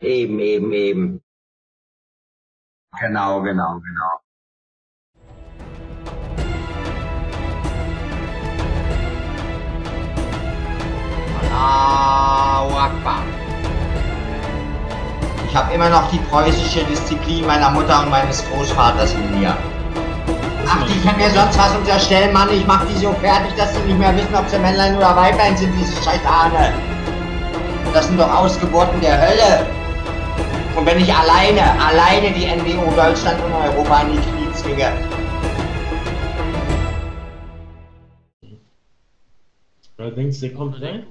Eben, eben, eben. Genau, genau, genau. Allahu Akbar. Ich habe immer noch die preußische Disziplin meiner Mutter und meines Großvaters in mir. Ach, die können mir sonst was unterstellen, Mann. Ich mach die so fertig, dass sie nicht mehr wissen, ob sie Männlein oder Weiblein sind, diese Scheitane. Das sind doch Ausgeburten der Hölle. Und wenn ich alleine, alleine die NWO Deutschland und Europa in die Knie zwinge, Ja, denkst du, der kommt rein?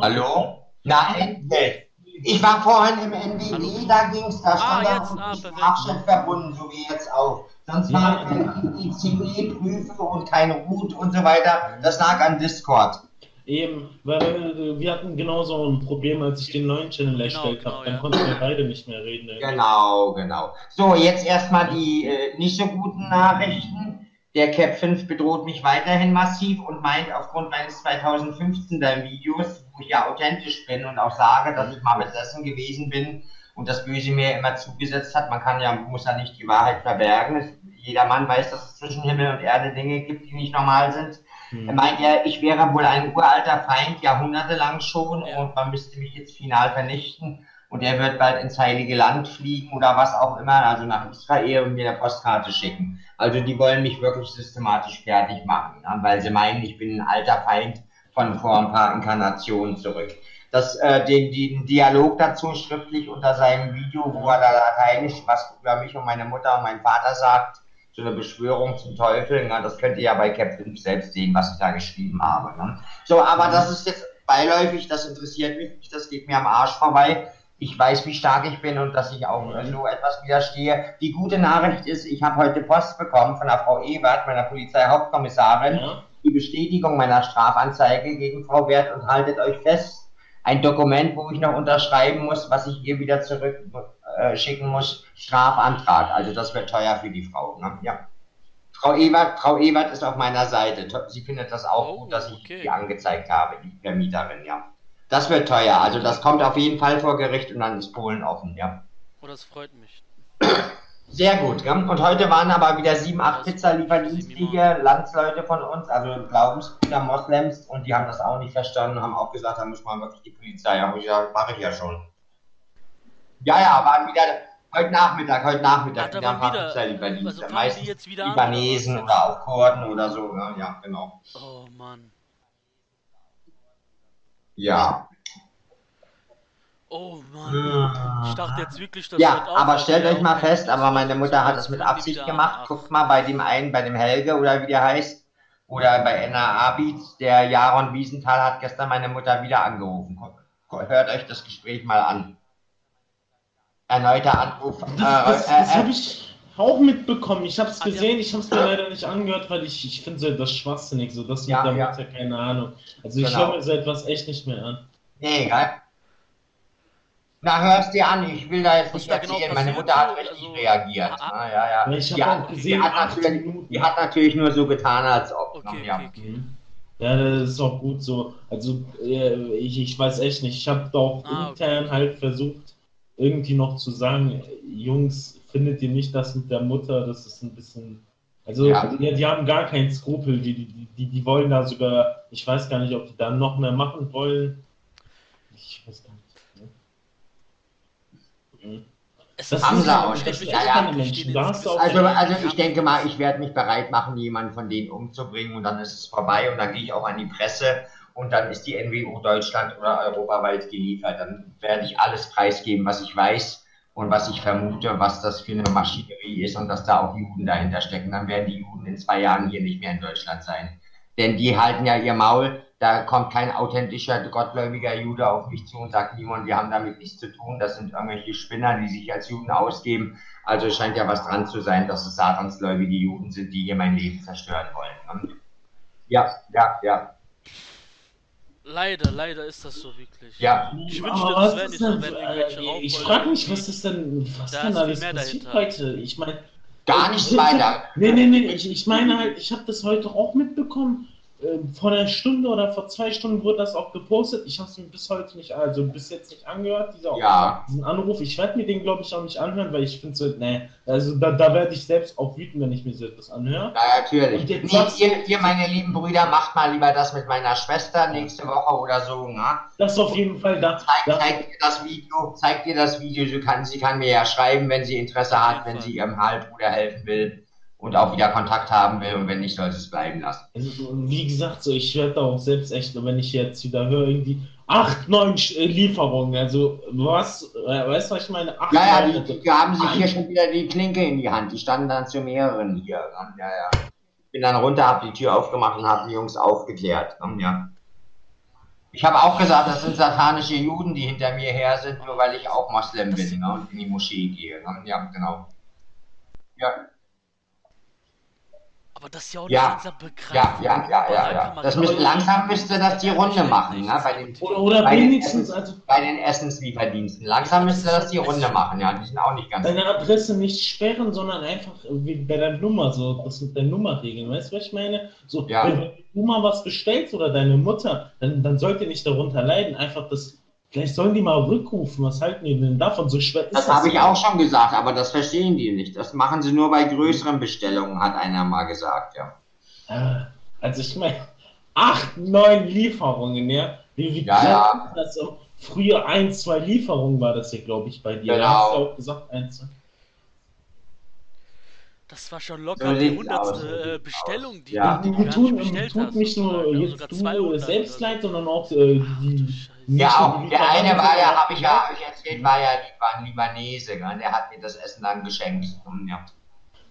Hallo? Nein, nee. Ich war vorhin im NWE, da ging's, da stand Ah, da jetzt, ah, verbunden, so wie jetzt auch. Sonst war die ICE Prüfe und kein Root und so weiter. Das lag an Discord. Eben, weil äh, wir hatten genauso ein Problem, als ich den neuen Channel erstellt genau, habe. Dann ja. konnten wir beide nicht mehr reden. ey. Genau, genau. So, jetzt erstmal die äh, nicht so guten Nachrichten. Der Cap 5 bedroht mich weiterhin massiv und meint aufgrund meines 2015er Videos, wo ich ja authentisch bin und auch sage, dass ich mal besessen gewesen bin und das Böse mir immer zugesetzt hat. Man kann ja, muss ja nicht die Wahrheit verbergen. Jeder Mann weiß, dass es zwischen Himmel und Erde Dinge gibt, die nicht normal sind. Er Hm. meint ja, ich wäre wohl ein uralter Feind, jahrhundertelang schon, und man müsste mich jetzt final vernichten. Und er wird bald ins Heilige Land fliegen oder was auch immer, also nach Israel und mir eine Postkarte schicken. Also die wollen mich wirklich systematisch fertig machen, weil sie meinen, ich bin ein alter Feind von vor ein paar Inkarnationen zurück. Das, äh, den, den Dialog dazu schriftlich unter seinem Video, wo er da lateinisch was über mich und meine Mutter und meinen Vater sagt, so eine Beschwörung zum Teufel, ne? das könnt ihr ja bei Cap 5 selbst sehen, was ich da geschrieben habe. Ne? So, aber das ist jetzt beiläufig, das interessiert mich nicht, das geht mir am Arsch vorbei. Ich weiß, wie stark ich bin und dass ich auch äh, so etwas widerstehe. Die gute Nachricht ist, ich habe heute Post bekommen von der Frau Ewert, meiner Polizeihauptkommissarin, Ja? die Bestätigung meiner Strafanzeige gegen Frau Wert und haltet euch fest, ein Dokument, wo ich noch unterschreiben muss, was ich ihr wieder zurück äh, schicken muss, Strafantrag. Also das wird teuer für die Frau. Ne? Ja. Frau Ewert, Frau Ewert ist auf meiner Seite. Sie findet das auch Oh, gut, dass ich okay. die angezeigt habe, die Vermieterin, ja. Das wird teuer. Also das kommt auf jeden Fall vor Gericht und dann ist Polen offen, ja. Oh, das freut mich. Sehr gut. Ja? Und heute waren aber wieder sieben, acht hier, Landsleute von uns, also Glaubensbrüder, Moslems, und die haben das auch nicht verstanden, haben auch gesagt, da müssen wir wirklich die Polizei. Hab ich gesagt, mache ich ja schon. Ja, ja, waren wieder heute Nachmittag, heute Ah, Nachmittag da wieder ein paar wieder- Pizzalieferdienste. also Meistens jetzt wieder an, Libanesen oder auch Kurden oder so. Ja, ja genau. Oh Mann. Ja. Oh Mann. Ich dachte jetzt wirklich, das Ja, auf, aber stellt euch mal fest, aber meine Mutter hat das mit Absicht gemacht. Guckt mal bei dem einen, bei dem Helge oder wie der heißt, oder bei Enna Abid, der Jaron Wiesenthal hat gestern meine Mutter wieder angerufen. Hört euch das Gespräch mal an. Erneuter Anruf. Das, äh, das, äh, das äh, habe ich auch mitbekommen. Ich habe es gesehen, ich habe es mir leider nicht angehört, weil ich, ich finde so das schwachsinnig, so das Ja, mit der ja. Mutter, keine Ahnung. Also ich Genau. höre mir so etwas echt nicht mehr an. Nee, egal. Na, hörst dir an, ich will da jetzt nicht da genau erzählen. Meine Mutter hat richtig also- reagiert. Ah, ja, ja. Ich Die habe hat, auch die, gesehen, hat die hat natürlich nur so getan, als ob. Okay, ne? ja. okay, okay. Mhm. Ja, das ist auch gut so. Also äh, ich, ich weiß echt nicht. Ich habe doch Ah, okay. intern halt versucht, irgendwie noch zu sagen, Jungs, findet ihr nicht das mit der Mutter? Das ist ein bisschen. Also Ja. ja. die haben gar keinen Skrupel. Die, die, die, die wollen da sogar, ich weiß gar nicht, ob die da noch mehr machen wollen. Ich weiß gar nicht. Ne? Mhm. Es Das ist haben sie auch. Ja, ja. Menschen Also, also ich denke mal, ich werde mich bereit machen, jemanden von denen umzubringen und dann ist es vorbei und dann gehe ich auch an die Presse und dann ist die NWO Deutschland oder europaweit geliefert. Dann werde ich alles preisgeben, was ich weiß und was ich vermute, was das für eine Maschinerie ist und dass da auch Juden dahinter stecken. Dann werden die Juden in zwei Jahren hier nicht mehr in Deutschland sein. Denn die halten ja ihr Maul, da kommt kein authentischer, gottgläubiger Jude auf mich zu und sagt, Simon, wir haben damit nichts zu tun, das sind irgendwelche Spinner, die sich als Juden ausgeben. Also scheint ja was dran zu sein, dass es satansgläubige Juden sind, die hier mein Leben zerstören wollen. Ja, ja, ja, Leider, leider ist das so wirklich. ja. Ich wünschte, Aber das was wäre ist nicht so, äh, Ich frage mich, was ist denn, was Da denn ist alles passiert dahinter. heute? Ich meine, Gar nichts weiter. Nee, nee, nee, ich, ich meine halt, ich habe das heute auch mitbekommen. Äh, vor einer Stunde oder vor zwei Stunden wurde das auch gepostet. Ich habe es mir bis heute nicht, also bis jetzt nicht angehört, dieser, Ja. diesen Anruf. Ich werde mir den, glaube ich, auch nicht anhören, weil ich finde so, nee, also da, da werde ich selbst auch wütend, wenn ich mir so etwas anhöre. Ja, natürlich. Nee, ihr, ihr, meine lieben Brüder, macht mal lieber das mit meiner Schwester nächste Woche oder so. Ne? Das auf jeden Fall da. Zeig, da zeigt ihr das Video, zeigt ihr das Video, sie kann, sie kann mir ja schreiben, wenn sie Interesse hat, jeden wenn sie ihrem Halbbruder helfen will und auch wieder Kontakt haben will und wenn nicht, soll sie es bleiben lassen. Also, wie gesagt, so ich werde auch selbst echt, wenn ich jetzt wieder höre, irgendwie acht, neun äh, Lieferungen. Also was, äh, weißt du, was ich meine? Acht, Ja, ja, die, die haben sich hier schon wieder die Klinke in die Hand. Die standen dann zu mehreren hier. Ja, ja. Ich bin dann runter, habe die Tür aufgemacht und habe die Jungs aufgeklärt. Ja. Ich habe auch gesagt, das sind satanische Juden, die hinter mir her sind, nur weil ich auch Moslem bin ne? und in die Moschee gehe. Ja, genau. Ja, Aber das ist ja auch Ja. langsam begreifen. ja, ja, ja, ja. Ja. Das müsste, langsam müsste das die Runde machen, ne? bei, den, Oder, oder Bei den wenigstens, Essens- also bei den Essenslieferdiensten. Langsam müsste das die Runde machen, ja. Die sind auch nicht ganz. deine Adresse nicht sperren, sondern einfach wie bei deiner Nummer, so das mit der Nummer regeln. Weißt du, was ich meine? So, Ja. wenn du mal was bestellst oder deine Mutter, dann, dann sollt ihr nicht darunter leiden. Einfach das, vielleicht sollen die mal rückrufen. Was halten die denn davon? So schwer ist Das habe ich ja. auch schon gesagt, aber das verstehen die nicht. Das machen sie nur bei größeren Bestellungen, hat einer mal gesagt, ja. Ah, Also ich meine, acht, neun Lieferungen, ja? Wie, wie Ja, ja. das so? Früher ein, zwei Lieferungen war das hier, glaube ich, bei dir. Genau. hast du auch gesagt, ein, zwei. Das war schon locker die hundertste äh, Bestellung, die, Ja. die Mir du tut, bestellt tut hast. nicht nur sozusagen, jetzt sogar du 200 selbst oder so. leid, sondern auch äh, die. Ja, auch. die Der eine war ja, habe ich ja euch erzählt, war ja ein Libanese, gell? der hat mir das Essen dann geschenkt. Und Ja.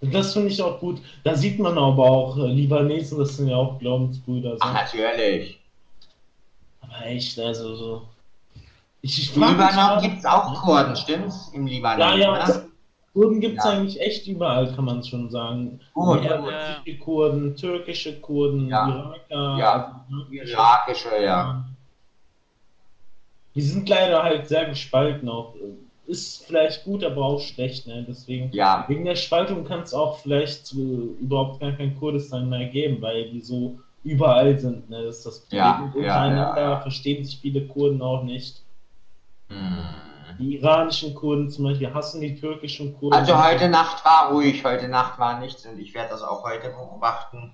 Das finde ich auch gut. Da sieht man aber auch äh, Libanesen, das sind ja auch Glaubensbrüder. So. Ach, natürlich. Aber echt, also so. Ich, ich Im Libanon gibt es auch Kurden, stimmt's? Im Libanon. Ja, ja, ne? Kurden gibt es Ja. eigentlich echt überall, kann man schon sagen. Gut. Irakische Kurden, türkische Kurden, Ja. Iraker, Ja. irakische- ja. Die sind leider halt sehr gespalten auch. Ist vielleicht gut, aber auch schlecht, ne? Deswegen. Ja, Wegen der Spaltung kann es auch vielleicht äh, überhaupt gar kein Kurdistan mehr geben, weil die so überall sind. Ne? Das ist das Problem. Ja, untereinander ja. verstehen sich viele Kurden auch nicht. Hm. Die iranischen Kurden zum Beispiel hassen die türkischen Kurden. Also heute Nacht war ruhig, heute Nacht war nichts und ich werde das auch heute beobachten.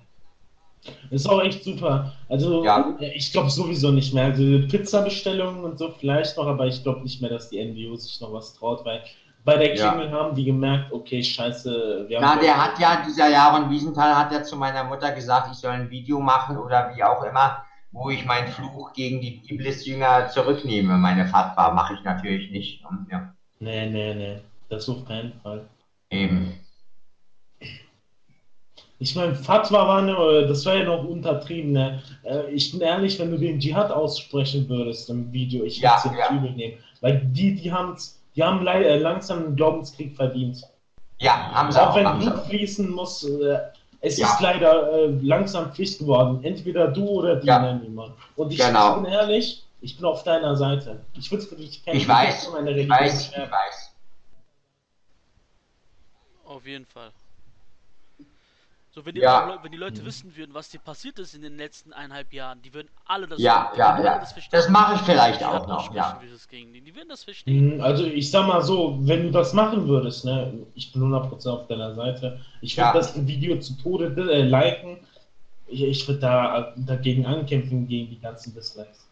Ist auch echt super. Also Ja. ich glaube sowieso nicht mehr. Also Pizza-Bestellungen und so vielleicht noch, aber ich glaube nicht mehr, dass die NGO sich noch was traut, weil bei der Ja. Klingel haben die gemerkt, okay, scheiße, wir Na, der hat ja, dieser Jaron Wiesenthal hat ja zu meiner Mutter gesagt, ich soll ein Video machen oder wie auch immer, wo ich meinen Fluch gegen die Iblis-Jünger zurücknehme. Meine Fatwa mache ich natürlich nicht. Ja, Nee, nee, nee. Das auf keinen Fall. eben. Ich meine, Fatwa war ne, das war ja noch untertrieben. Ne? Äh, Ich bin ehrlich, wenn du den Dschihad aussprechen würdest im Video, ich würde es ja. übel nehmen. Weil die, die haben's, die haben äh, langsam einen Glaubenskrieg verdient. Ja, haben sie Auch auch. wenn Blut fließen muss, äh, es Ja. ist leider äh, langsam Pflicht geworden. Entweder du oder die Ja. nennen jemand. Und ich, Genau. bin ehrlich, ich bin auf deiner Seite. Ich würde für dich kämpfen. Ich weiß, ich weiß, ich weiß. Auf jeden Fall. So, wenn die, Ja. Wenn die Leute wissen würden, was dir passiert ist in den letzten eineinhalb Jahren, die würden alle das Ja, ja, würden ja. alle verstehen. Das mache ich vielleicht Die auch noch, ja. das. Die würden das verstehen. Mhm, Also ich sag mal so, wenn du das machen würdest, ne, ich bin 100% auf deiner Seite. Ich würde Ja. das Video zu Tode äh, liken. Ich, ich würde da dagegen ankämpfen, gegen die ganzen Dislikes.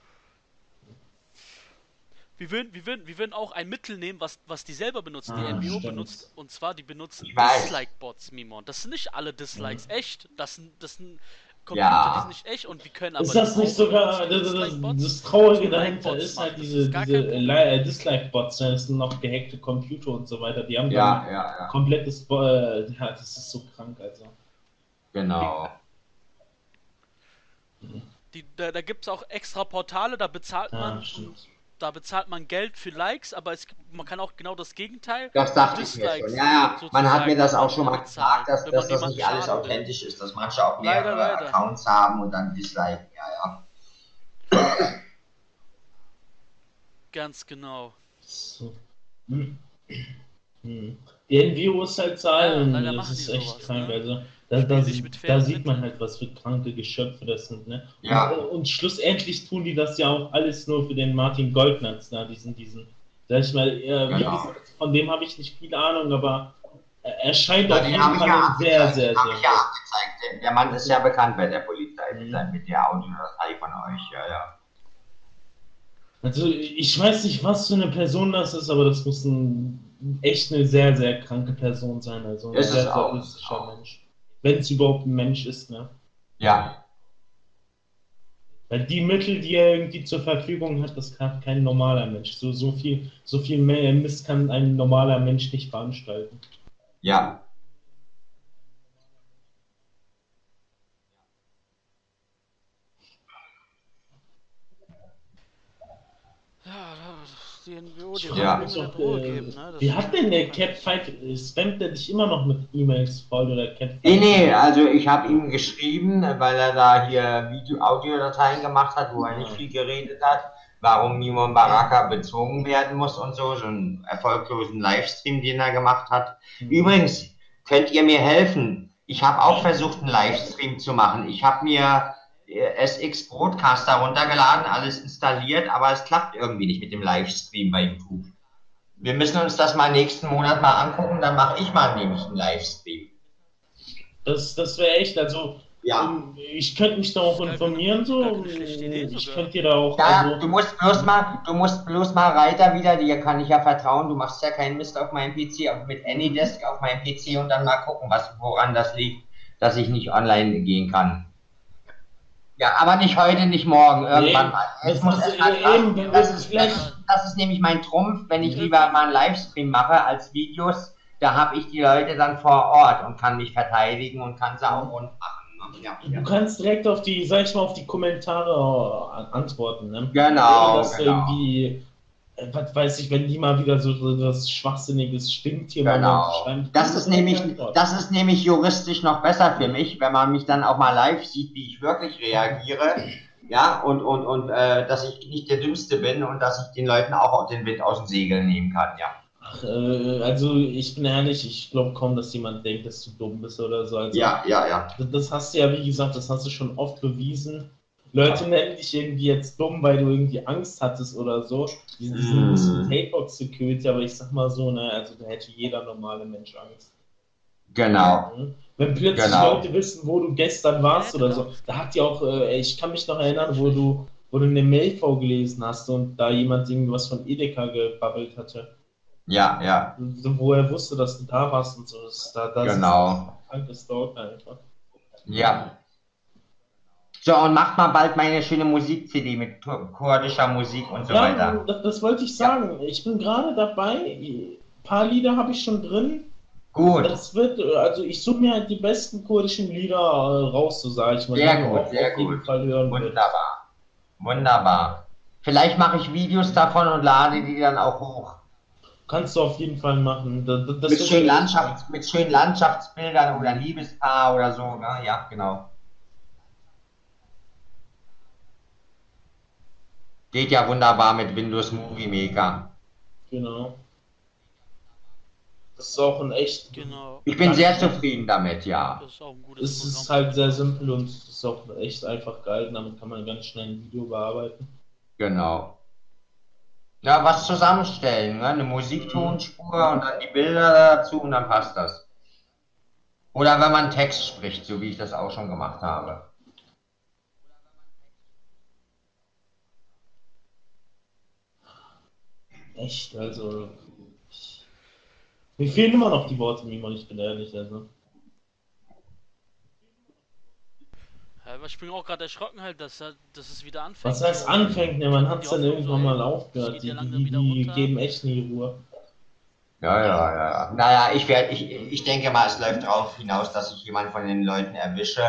Wir würden, wir, würden, wir würden auch ein Mittel nehmen, was, was die selber benutzen, die Ah, NBO stimmt. benutzt. Und zwar, die benutzen. Dislike-Bots, Mimon. Das sind nicht alle Dislikes echt. Das sind, das sind Computer, Ja. die sind nicht echt und wir können aber. Ist das die nicht sogar, das, das, das Traurige dahinter ist halt diese, diese. Li- äh, Dislike-Bots, ne, das sind noch gehackte Computer und so weiter, die haben Ja, dann ja, ja. komplettes, Bo- äh, ja, das ist so krank, also. Genau. Die, da da gibt es auch extra Portale, da bezahlt Ja, man stimmt. Da bezahlt man Geld für Likes, aber es, gibt- man kann auch genau das Gegenteil. Das dachte ich mir schon. Ja, ja. Man hat mir das auch schon mal gesagt, dass, dass das nicht alles authentisch ist, dass manche auch Leider, mehrere leider. Accounts haben und dann disliken. Ja, ja. Ganz genau. So. Hm. Hm. Die NVO ist halt Zahlen, Ja, leider das ist echt sowas, krank. ne? Da, da, mit da sieht man halt, was für kranke Geschöpfe das sind, ne? Ja. Und, und schlussendlich tun die das ja auch alles nur für den Martin Goldnatz, ne? Diesen, diesen, sag ich mal, äh, wie Genau. gesagt, von dem habe ich nicht viel Ahnung, aber er scheint Ja, auf den jeden Fall ja sehr, sehr, den sehr ich ja. Der- Der Mann ist ja bekannt bei der Polizei mit, Mhm. mit der Audiodatei von euch, ja, ja. Also ich weiß nicht, was für eine Person das ist, aber das muss ein, echt eine sehr, sehr kranke Person sein. Also ein Ist es sehr, sehr auch, ist es mystischer auch. Mensch. Wenn es überhaupt ein Mensch ist, ne? Ja, Weil die Mittel, die er irgendwie zur Verfügung hat, das kann kein normaler Mensch. So, so viel, so viel Mist kann ein normaler Mensch nicht veranstalten. Ja, da- die NWO, die Ja. mir eine Ruhe geben, ne? Das Wie hat denn der Catfight, äh, spammt er dich immer noch mit E-Mails voll oder Catfight? Nee, nee, also ich habe ihm geschrieben, weil er da hier Video, Audiodateien gemacht hat, wo er nicht viel geredet hat, warum Mimon Baraka bezogen werden muss und so, so einen erfolglosen Livestream, den er gemacht hat. Übrigens, könnt ihr mir helfen? Ich habe auch versucht, einen Livestream zu machen. Ich habe mir äh, SX Broadcaster runtergeladen, alles installiert, aber es klappt irgendwie nicht mit dem Livestream bei YouTube. Wir müssen uns das mal nächsten Monat mal angucken, dann mache ich mal nämlich einen Livestream. Das, das wäre echt, also Ja. ähm, ich könnte mich da auch informieren, so. Idee Ich könnte dir da auch, Ja, also, du musst bloß mal, du musst bloß mal Reiter wieder, dir kann ich ja vertrauen, du machst ja keinen Mist auf meinem PC, auf, mit Anydesk auf meinem PC und dann mal gucken, was, woran das liegt, dass ich nicht online gehen kann. Ja, aber nicht heute, nicht morgen, irgendwann Nee, mal. das Es muss mal eben, das ist das, ist, das ist nämlich mein Trumpf, wenn ich lieber mal einen Livestream mache als Videos, da habe ich die Leute dann vor Ort und kann mich verteidigen und kann auch rund machen. ne? Ja, ja. Du kannst direkt auf die, sag ich mal, auf die Kommentare äh, an- antworten, ne? Genau, Ohne dass genau. irgendwie, was weiß ich, wenn die mal wieder so, so was Schwachsinniges stinkt hier mal Genau. schreiben. Das ist nämlich, das ist nämlich juristisch noch besser für mich, wenn man mich dann auch mal live sieht, wie ich wirklich reagiere. Ja, und, und, und äh, dass ich nicht der Dümmste bin und dass ich den Leuten auch den Wind aus den Segeln nehmen kann, ja. Ach, äh, also ich bin ehrlich, ich glaube kaum, dass jemand denkt, dass du dumm bist oder so. Also, Ja, ja, ja. Das, das hast du ja, wie gesagt, das hast du schon oft bewiesen. Leute nennen dich irgendwie jetzt dumm, weil du irgendwie Angst hattest oder so. Diesen, diesen, Mm. diesen Hatebox Security, aber ich sag mal so, ne, also da hätte jeder normale Mensch Angst. Genau. Mhm. Wenn plötzlich Genau. Leute wissen, wo du gestern warst oder so, da hat ja auch, äh, ich kann mich noch erinnern, wo du, wo du eine Mail vorgelesen hast und da jemand irgendwas von Edeka gebabbelt hatte. Ja, ja, So, wo er wusste, dass du da warst und so. Das, da, das genau. ist ein krankes Stalker einfach. Ja. So, und macht mal bald meine schöne Musik-CD mit kur- kurdischer Musik und so Ja, weiter. das, das wollte ich sagen. Ich bin gerade dabei. Ein paar Lieder habe ich schon drin. Gut. Das wird, also ich suche mir halt die besten kurdischen Lieder äh, raus, so sage ich mal. Sehr gut, sehr auf jeden gut. Fall hören wird. Wunderbar. Wunderbar. Vielleicht mache ich Videos davon und lade die dann auch hoch. Kannst du auf jeden Fall machen. Das, das mit, schönen Landschafts-, mit schönen Landschaftsbildern oder Liebespaar oder so. Ne? Ja, genau. Geht ja wunderbar mit Windows Movie Maker. Genau. Das ist auch ein echt. Genau. Ich bin sehr zufrieden damit, ja. Das ist auch ein gutes Es ist Programm. halt sehr simpel und es ist auch echt einfach geil. Damit kann man ganz schnell ein Video bearbeiten. Genau. Ja, was zusammenstellen, ne? eine Musiktonspur und dann die Bilder dazu und dann passt das. Oder wenn man Text spricht, so wie ich das auch schon gemacht habe. Echt, also. Ich, mir fehlen immer noch die Worte, Mimo, ich bin ehrlich. Also. Ich bin auch gerade erschrocken halt, dass, er- dass es wieder anfängt. Was heißt anfängt, ne? Man hat es dann irgendwann so, mal aufgehört. Die, die, die geben echt nie Ruhe. Ja, ja, ja. ja. Naja, ich werde, ich, ich denke mal, es läuft darauf hinaus, dass ich jemanden von den Leuten erwische,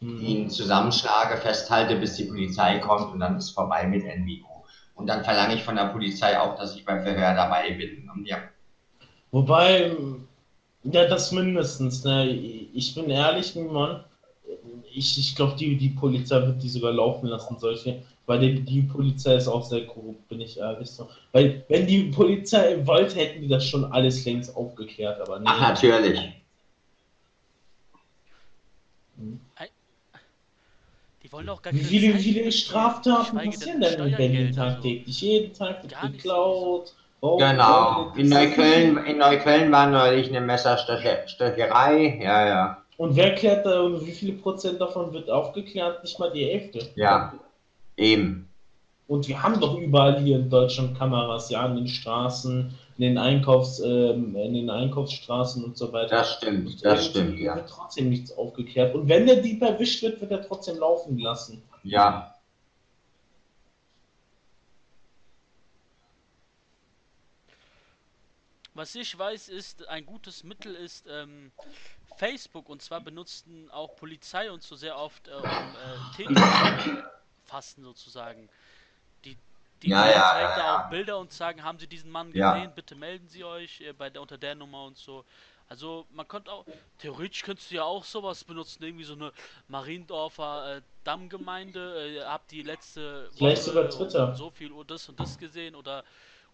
Hm. ihn zusammenschlage, festhalte, bis die Polizei kommt und dann ist vorbei mit NWO. Und dann verlange ich von der Polizei auch, dass ich beim Verhör dabei bin. Und ja, Wobei, ja, das mindestens, ne? Ich bin ehrlich, Mann. Ich, ich glaube, die, die Polizei wird die sogar laufen lassen, solche. Weil die, die Polizei ist auch sehr korrupt, bin ich ehrlich so. Weil, wenn die Polizei wollte, hätten die das schon alles längst aufgeklärt, aber nee. ach, natürlich. Die wollen auch gar Wie keine viele, wie viele investieren, Straftaten passieren denn denn in Berlin tagtäglich? Jeden Tag wird geklaut. Bau- Genau. In Neukölln, in Neukölln war neulich eine Messerstecherei. Ja, ja. Und wer klärt da und wie viele Prozent davon wird aufgeklärt? Nicht mal die Hälfte. Ja. Eben. Und wir haben doch überall hier in Deutschland Kameras, ja, an den Straßen, in den Einkaufs, ähm, in den Einkaufsstraßen und so weiter. Das stimmt, das stimmt, ja. wird trotzdem nichts aufgeklärt. Und wenn der Dieb erwischt wird, wird er trotzdem laufen gelassen. Ja. Was ich weiß, ist, ein gutes Mittel ist ähm, Facebook und zwar benutzten auch Polizei und so sehr oft, äh, um äh, Täter zu fassen sozusagen. Die, die Ja, ja, zeigt ja, da ja. auch Bilder und sagen, haben Sie diesen Mann Ja. gesehen? Bitte melden Sie euch äh, bei der unter der Nummer und so. Also man könnte auch, theoretisch könntest du ja auch sowas benutzen, irgendwie so eine Mariendorfer äh, Dammgemeinde, äh, habt die letzte Vielleicht über Twitter. so viel Uhr das und das gesehen oder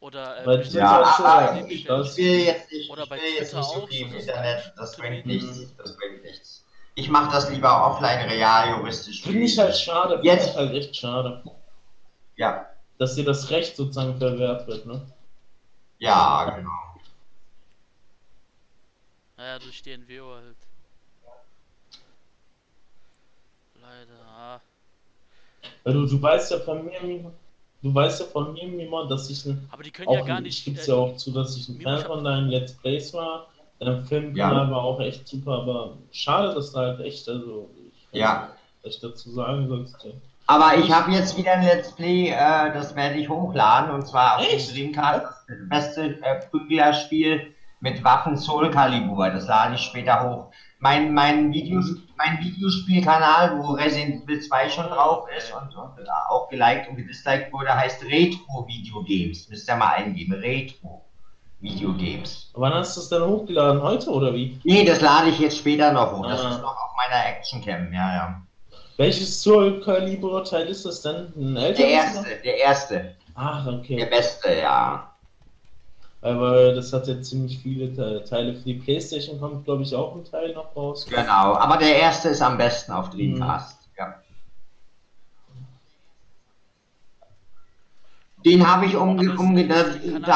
oder äh, Twitter Ja, schon aber ich, will jetzt nicht, Oder ich bei will jetzt Twitter nicht so viel im Internet. Das bringt nichts. Das bringt nichts. Ich mache das lieber offline, real, juristisch. Finde ich halt schade, finde Jetzt- ich halt echt schade, Ja, dass dir das Recht sozusagen verwehrt wird, ne? ja, genau. Naja, durch die NWO halt. Leider. Weil du, du weißt ja von mir, Mimo- du weißt ja von mir, Mimo, dass ich ein, Aber die können auch, ja gar ich nicht. gib's äh, ja auch zu, dass ich ein Fan ich von deinen Let's Plays war. Dein Filmkanal Ja. war auch echt super, aber schade, dass da halt echt, also, ich Ja. was ich dazu sagen sollst. Ja. Aber ich habe jetzt wieder ein Let's Play, äh, das werde ich hochladen, und zwar auf Echt? dem Dreamcast, das beste äh, Prüglerspiel mit Waffen Soul Calibur. Das lade ich später hoch. Mein, mein, Videos, mein Videospielkanal, wo Resident Evil 2 schon drauf ist und, und äh, auch geliked und gedisliked wurde, heißt Retro Video Games. Müsst ihr mal eingeben. Retro Video Games. Wann hast du es denn hochgeladen? Heute oder wie? Nee, das lade ich jetzt später noch hoch. Das Ah. ist noch auf meiner Actioncam, ja, ja. Welches Soul Calibur Teil ist das denn? Ein älteres? Der oder? erste, der erste. Ach, Der okay. beste, ja. Aber das hat ja ziemlich viele Te- Teile. Für die Playstation kommt, glaube ich, auch ein Teil noch raus. Genau, aber der erste ist am besten auf Dreamcast. Ja. Den habe ich umge umge da,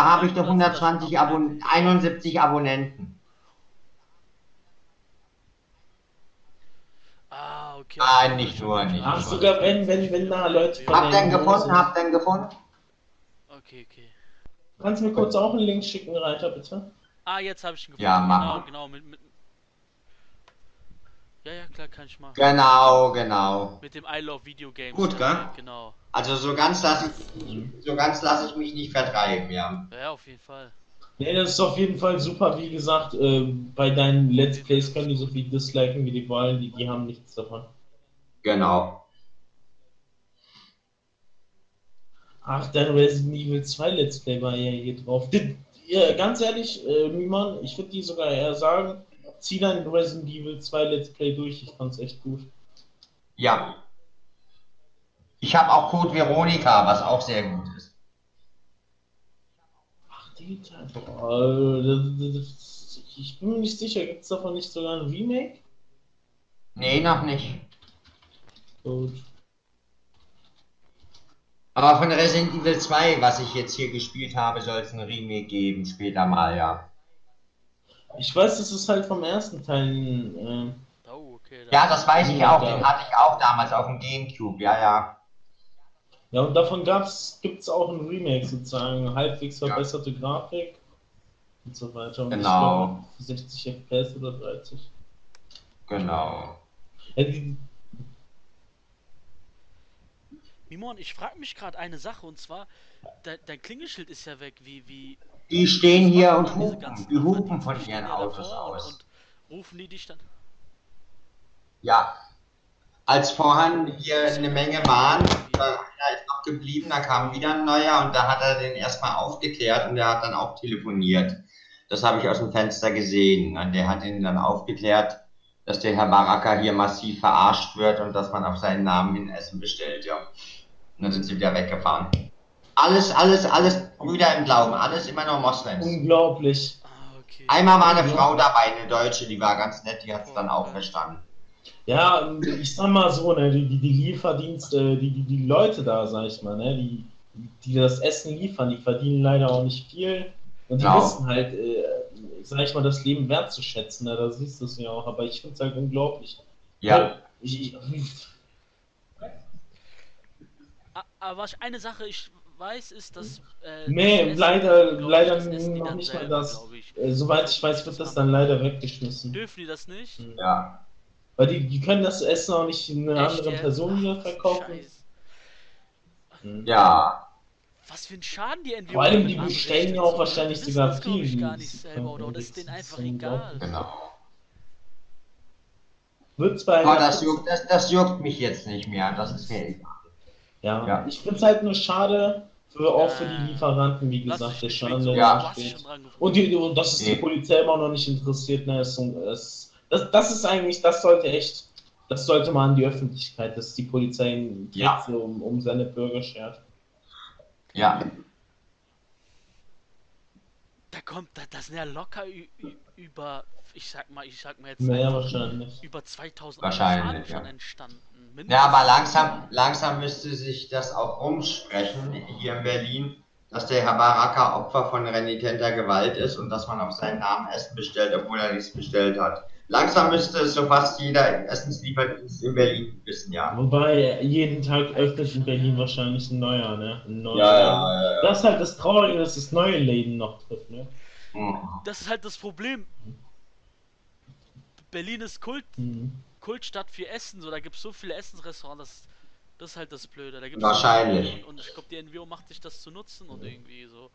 habe ich doch Kanal- 120 Abon 71 Abonnenten. Ah, okay. Nein, nicht nur, nicht Ach, nur. sogar wenn, wenn, wenn da Leute von Habt ihr gefunden? sind. Habt ihr gefunden? Okay, okay. Kannst du mir kurz auch einen Link schicken, Reiter, bitte? Ah, jetzt habe ich ihn gefunden. Ja, mach genau, mal. genau. Mit, mit, ja, ja, klar, kann ich machen. Genau, genau. Mit dem I Love Video Games. Gut, gell? Genau. Also so ganz lasse ich, so ganz lasse ich mich nicht vertreiben, ja. Ja, auf jeden Fall. Nee, das ist auf jeden Fall super. Wie gesagt, äh, bei deinen Let's Plays können die so viel disliken, wie die wollen. Die, die haben nichts davon. Genau. Ach, dein Resident Evil 2 Let's Play war ja hier drauf. Die, ja, ganz ehrlich, äh, Mimon, ich würde dir sogar eher sagen, zieh dein Resident Evil 2 Let's Play durch. Ich fand's echt gut. Ja. Ich habe auch Code Veronica, was auch sehr gut ist. Das, ich bin mir nicht sicher, gibt es davon nicht sogar ein Remake? Nee, noch nicht. Gut. Aber von Resident Evil 2, was ich jetzt hier gespielt habe, soll es ein Remake geben, später mal, ja. Ich weiß, das ist halt vom ersten Teil. Äh, Oh, okay. Ja, das weiß ich Ja, auch, den hatte ich auch damals auf dem Gamecube, ja, ja. Ja, und davon gibt es auch ein Remake sozusagen. Halbwegs verbesserte Grafik und so weiter. Und Genau. Ich glaube, 60 FPS oder 30. Genau. Ja, die, Mimon, ich frage mich gerade eine Sache und zwar, de dein Klingelschild ist ja weg. Wie, wie. Die stehen hier und hupen, die hupen von ihren ja Autos davor und- aus. Und rufen die dich dann? Ja. Als vorhin hier eine Menge waren, da einer ist noch geblieben, da kam wieder ein neuer und da hat er den erstmal aufgeklärt und der hat dann auch telefoniert. Das habe ich aus dem Fenster gesehen. Und der hat ihn dann aufgeklärt, dass der Herr Baraka hier massiv verarscht wird und dass man auf seinen Namen hin Essen bestellt, ja. Und dann sind sie wieder weggefahren. Alles, alles, alles Brüder im Glauben, alles immer nur Moslems. unglaublich. Ah. Einmal war eine Frau dabei, eine Deutsche, die war ganz nett, die hat es dann auch verstanden. Ja, ich sag mal so, ne, die, die Lieferdienste, die, die, die Leute da, sag ich mal, ne, die, die das Essen liefern, die verdienen leider auch nicht viel. Und die Genau. wissen halt, äh, sag ich mal, das Leben wertzuschätzen, ne, da siehst du es ja auch, aber ich finde es halt unglaublich. Ja, Ich, ich, Aber was eine Sache ich weiß, ist, dass. Äh, Nee, das Essen, leider- ich, leider essen die noch nicht mal das. ich. äh, soweit ich weiß, wird das dann leider weggeschmissen. Dürfen die das nicht? ja. Weil die, die können das Essen auch nicht in einer Echt? Person wieder verkaufen. Hm. Ja, Was für ein Schaden die NGO Vor allem, die bestellen ja auch wahrscheinlich Die sogar das, ich, viel, gar die nicht selber oder, oder können. ist denen Das einfach ist egal. genau. Wird's bei Aber das juckt, das, das juckt mich jetzt nicht mehr. Das ist mir egal. Ja, Ja. ich finde es halt nur schade, für, auch für die Äh, Lieferanten, wie gesagt, der Schaden, der so- Ja. Und, die, und dass es die. Polizei immer noch nicht interessiert, ne, ist, so- es, das, das ist eigentlich, das sollte echt, das sollte mal an die Öffentlichkeit, dass die Polizei einen Ja. Um, um seine Bürger schert. Ja, Da kommt, da, das sind ja locker über, ich sag mal, ich sag mal jetzt wahrscheinlich. über 2000 Wahrscheinlich, Schaden schon ja. entstanden. ja aber langsam, langsam müsste sich das auch rumsprechen hier in Berlin, dass der Herr Baraka Opfer von renitenter Gewalt ist und dass man auf seinen Namen Essen bestellt, obwohl er nichts bestellt hat. Langsam müsste es so fast jeder Essenslieferdienst in Berlin wissen, ja. Wobei jeden Tag öffnet in Berlin wahrscheinlich ein neuer, ne? Ein neuer. Ja, ja, ja. Das ist halt das Traurige, dass es neue Läden noch trifft, ne? Mhm. Das ist halt das Problem. Berlin ist Kult, Mhm. Kultstadt für Essen, so da gibt es so viele Essensrestaurants, das, das ist halt das Blöde. Da gibt's Wahrscheinlich. Und ich glaube, die NWO macht sich das zu nutzen und irgendwie so.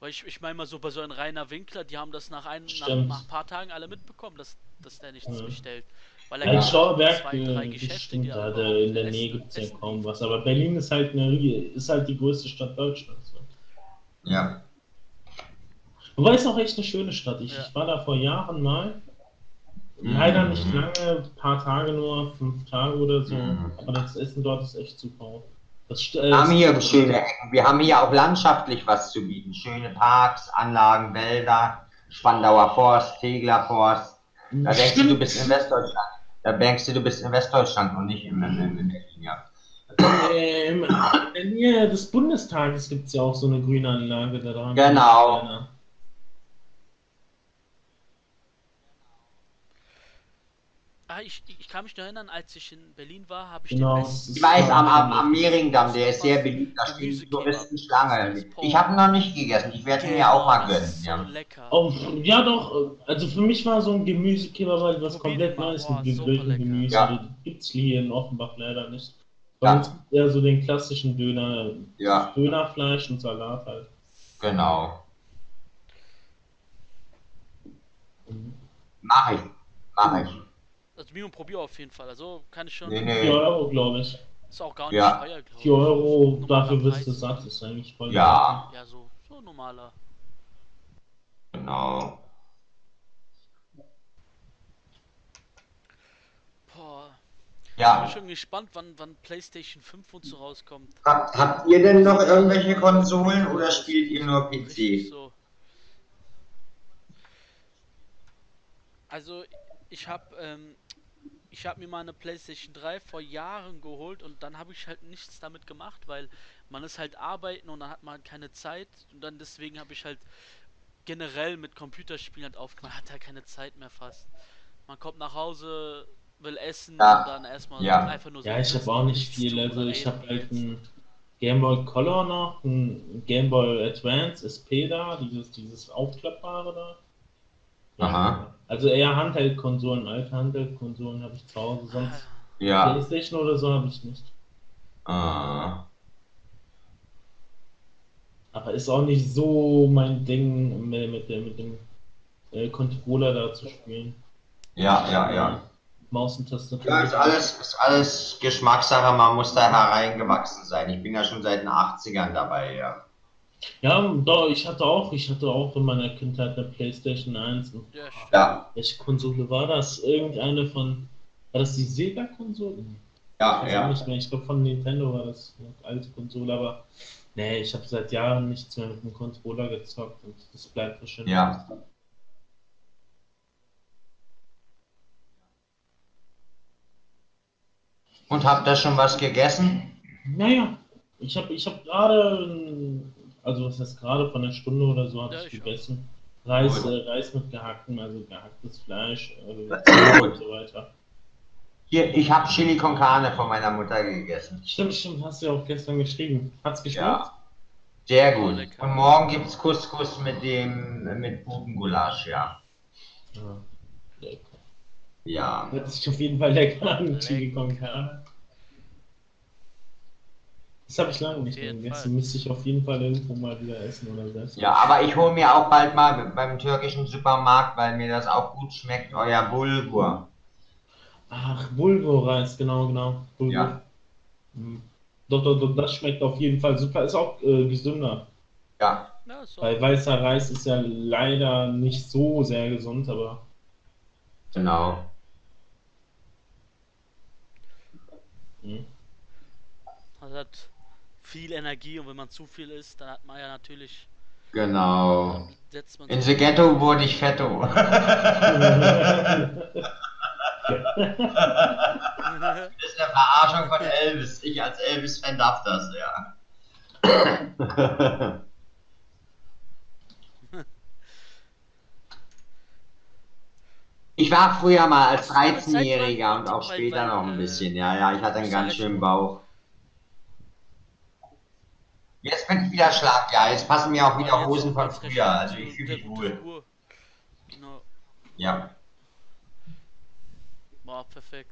Weil ich, ich meine mal so bei so einem Rainer Winkler, die haben das nach, einem, nach, nach ein paar Tagen alle mitbekommen, dass, dass der nichts Ja. bestellt. Weil Ja, gibt Schauberg, zwei, drei äh, Geschäfte, stimmt, die da in der Nähe gibt es ja kaum was. Aber Berlin ist halt, eine, ist halt die größte Stadt Deutschlands. Ne? Ja. Wobei es auch echt eine schöne Stadt. Ich, Ja. ich war da vor Jahren mal. Mhm. Leider nicht lange, ein paar Tage nur, fünf Tage oder so. Mhm. Aber das Essen dort ist echt super. Das, st- Wir haben äh, hier schöne Ecken. Wir haben hier auch landschaftlich was zu bieten. Schöne Parks, Anlagen, Wälder, Spandauer Forst, Tegler Forst. Da denkst du, du bist in Westdeutschland. Da denkst du, du bist in Westdeutschland und nicht in, in, in Berlin. Ja. Ähm, in der Nähe des Bundestages gibt es ja auch so eine grüne Anlage da dran. Genau. Ah, ich, ich kann mich noch erinnern, als ich in Berlin war, habe ich Genau. den besten Ich weiß, am, am, am Mehringdamm, der ist sehr beliebt. Da stehen die Touristen Schlange. Ich habe ihn noch nicht gegessen. Ich werde ihn mir auch mal Das gönnen. so Ja. lecker. Oh, ja doch, also für mich war so ein Gemüsekebab halt was komplett Neues boah, mit gegrilltem. Gemüse. Ja. Das gibt's hier in Offenbach leider nicht. Bei Ja. uns gibt's eher so den klassischen Döner, Ja. Dönerfleisch und Salat halt. Genau. Mach ich. Mach ich. Also Mio probier auf jeden Fall. Also kann ich schon. Nee, 4 nee. Euro, glaube ich. Ist auch gar nicht Ja. teuer, glaube ich. 4 Euro, dafür wirst du satt, ist eigentlich voll. Ja, Ja, so, so normaler. genau. Boah. Ich Ja. bin schon gespannt, wann, wann PlayStation 5 und so rauskommt. Habt, habt ihr denn noch irgendwelche Konsolen oder spielt ihr nur PC? so. Also, ich habe ähm, ich habe mir mal eine PlayStation 3 vor Jahren geholt und dann habe ich halt nichts damit gemacht, weil man ist halt arbeiten und dann hat man halt keine Zeit und dann deswegen habe ich halt generell mit Computerspielen halt aufgemacht, man hat halt keine Zeit mehr fast. Man kommt nach Hause, will essen Ja. und dann erstmal Ja. einfach nur so Ja, ich habe auch nicht viel. Also ich habe halt ein Game Boy Color noch, ein Game Boy Advance SP da, dieses, dieses aufklappbare da. Aha. Also eher Handheld-Konsolen, alte Handheld-Konsolen habe ich zu Hause, sonst Ja. Playstation oder so habe ich nicht. Äh, Aber ist auch nicht so mein Ding, mit, mit, dem- mit dem äh, Controller da zu spielen. ja, ja, ja. Maus und Tastatur. Ja, ist alles, ist alles Geschmackssache, man muss da hereingewachsen sein. Ich bin ja schon seit den 80ern dabei, ja. Ja, doch, ich hatte auch, ich hatte auch in meiner Kindheit eine Playstation 1. Und Ja, welche Konsole war das? Irgendeine von. War das die Sega-Konsole? ja, Ich weiß auch ja. nicht mehr. Ich glaube von Nintendo war das eine alte Konsole, aber nee, ich habe seit Jahren nichts mehr mit dem Controller gezockt und das bleibt wahrscheinlich. Ja. Und habt ihr schon was gegessen? Naja, ich habe ich hab gerade, also was heißt gerade, von einer Stunde oder so habe Ja, ich ich auch. gegessen. Reis, äh, Reis mit gehacktem, also gehacktes Fleisch äh, und so weiter. Hier, ich habe Chili con Carne von meiner Mutter gegessen. Stimmt, stimmt, hast du ja auch gestern geschrieben. Hat's geschmeckt? Ja. Sehr Oh, gut. Und morgen gibt's Couscous mit dem mit Bubengulasch, ja. Ja. Lecker. Ja. Hört sich auf jeden Fall lecker an, Lecker. Chili con Carne. Das habe ich lange nicht mehr gegessen. Müsste ich auf jeden Fall irgendwo mal wieder essen oder selbst. Ja, aber ich hole mir auch bald mal beim türkischen Supermarkt, weil mir das auch gut schmeckt, euer Bulgur. Ach, Bulgur-Reis, genau, genau. Bulgur. Ja. Mhm. Doch, doch, doch, das schmeckt auf jeden Fall super. Ist auch äh, gesünder. Ja. Weil weißer Reis ist ja leider nicht so sehr gesund, aber genau. mhm. Das hat viel Energie und wenn man zu viel isst, dann hat man ja natürlich, Genau. In the Ghetto wurde ich fetto. Das ist eine Verarschung von Elvis. Ich als Elvis-Fan darf das, ja. Ich war früher mal als 13-Jähriger und auch später noch ein bisschen. Ja, ja, ich hatte einen ganz schönen Bauch. Jetzt bin ich wieder schlag, ja. Jetzt passen mir auch wieder Hosen von früher. Also ich fühle mich wohl. Genau. Ja, Boah, perfekt.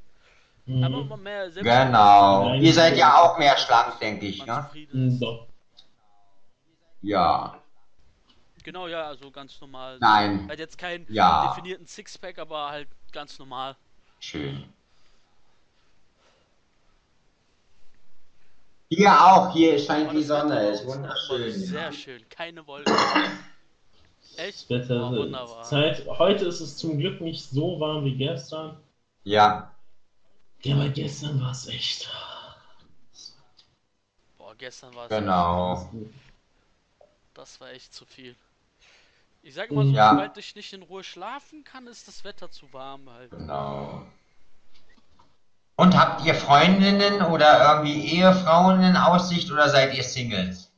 Mhm. Aber immer mehr selbst genau. Ihr seid ja auch mehr schlank, denke ich, ne? Mhm. Ja. Genau, ja, also ganz normal. Nein. Hat jetzt keinen Ja. definierten Sixpack, aber halt ganz normal. Schön. Hier auch, hier scheint die Sonne, ist wunderschön. Sehr Ja. schön, keine Wolken. Echt? Das Wetter, Boah, wunderbar. Zeit, heute ist es zum Glück nicht so warm wie gestern. ja, Ja, aber gestern war es echt. Boah, gestern war es. genau. Das war echt zu viel. Ich sag mal so, Ja. sobald ich nicht in Ruhe schlafen kann, ist das Wetter zu warm halt. Genau. Und habt ihr Freundinnen oder irgendwie Ehefrauen in Aussicht oder seid ihr Singles?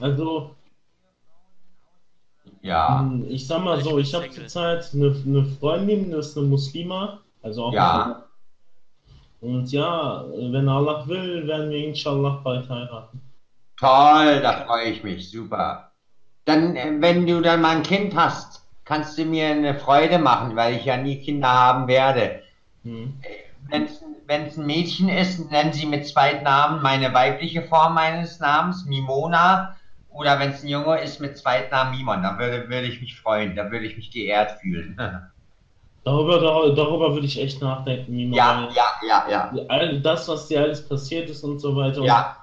Also, Ja, mh, ich sag mal so, ich habe zurzeit eine, eine Freundin, das ist eine Muslima, also auch Ja. Und ja, wenn Allah will, werden wir inshallah bald heiraten. toll, da freue ich mich, super. Dann, äh, wenn du dann mal ein Kind hast, kannst du mir eine Freude machen, weil ich ja nie Kinder haben werde. Hm. Wenn es ein Mädchen ist, nennen sie mit Zweitnamen meine weibliche Form meines Namens, Mimona. Oder wenn es ein Junge ist, mit Zweitnamen Mimon. Dann würde, würde ich mich freuen, dann würde ich mich geehrt fühlen. Darüber, dar- darüber würde ich echt nachdenken, wie man ja, ja, ja, ja. all das, was dir alles passiert ist und so weiter. Ja,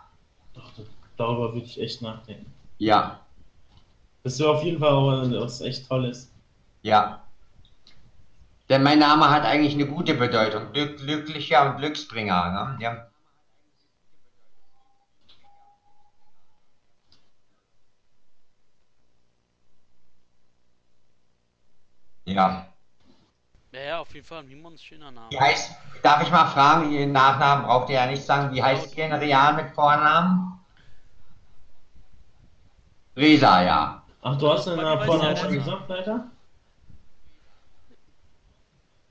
Doch, darüber würde ich echt nachdenken. ja, Das wäre auf jeden Fall auch was echt Tolles. ja. Denn mein Name hat eigentlich eine gute Bedeutung. Glück, glücklicher und Glücksbringer. Ne? Ja. Ja. Ja, auf jeden Fall. Ein schöner Name. Wie heißt, darf ich mal fragen, Ihren Nachnamen braucht ihr ja nicht sagen, wie heißt ihr in Real mit Vornamen? Resa, ja. Ach, du hast in Bei der mir weiß Vorname ich schon gesagt, Alter?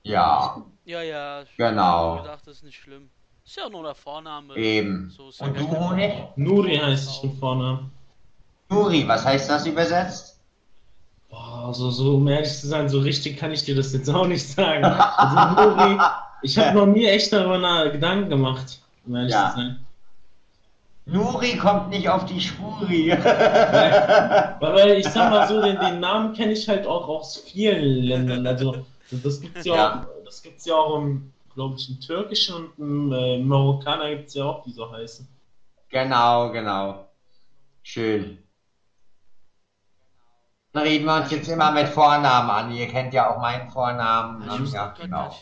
Ja, Ja, ja. ich Genau. hab gedacht, das ist nicht schlimm. Ist ja nur der Vorname. eben. So ist ja Und du, Honig? Nuri heißt ich im Vornamen. Nuri, was heißt das übersetzt? Boah, so, so, um ehrlich zu sein, so richtig kann ich dir das jetzt auch nicht sagen. Also Nuri, ich habe noch nie echt darüber Gedanken gemacht, um ehrlich Ja. zu sein. Nuri kommt nicht auf die Spuri. Weil, weil ich sag mal so, den, den Namen kenne ich halt auch aus vielen Ländern. Also das gibt's ja, Ja. auch, das gibt's ja auch im, glaube ich, im Türkischen und im äh, Marokkaner gibt's ja auch, die so heißen. genau, genau. Schön. Dann reden wir uns jetzt immer mit Vornamen an. Ihr kennt ja auch meinen Vornamen. Ich Ja, auch grad genau.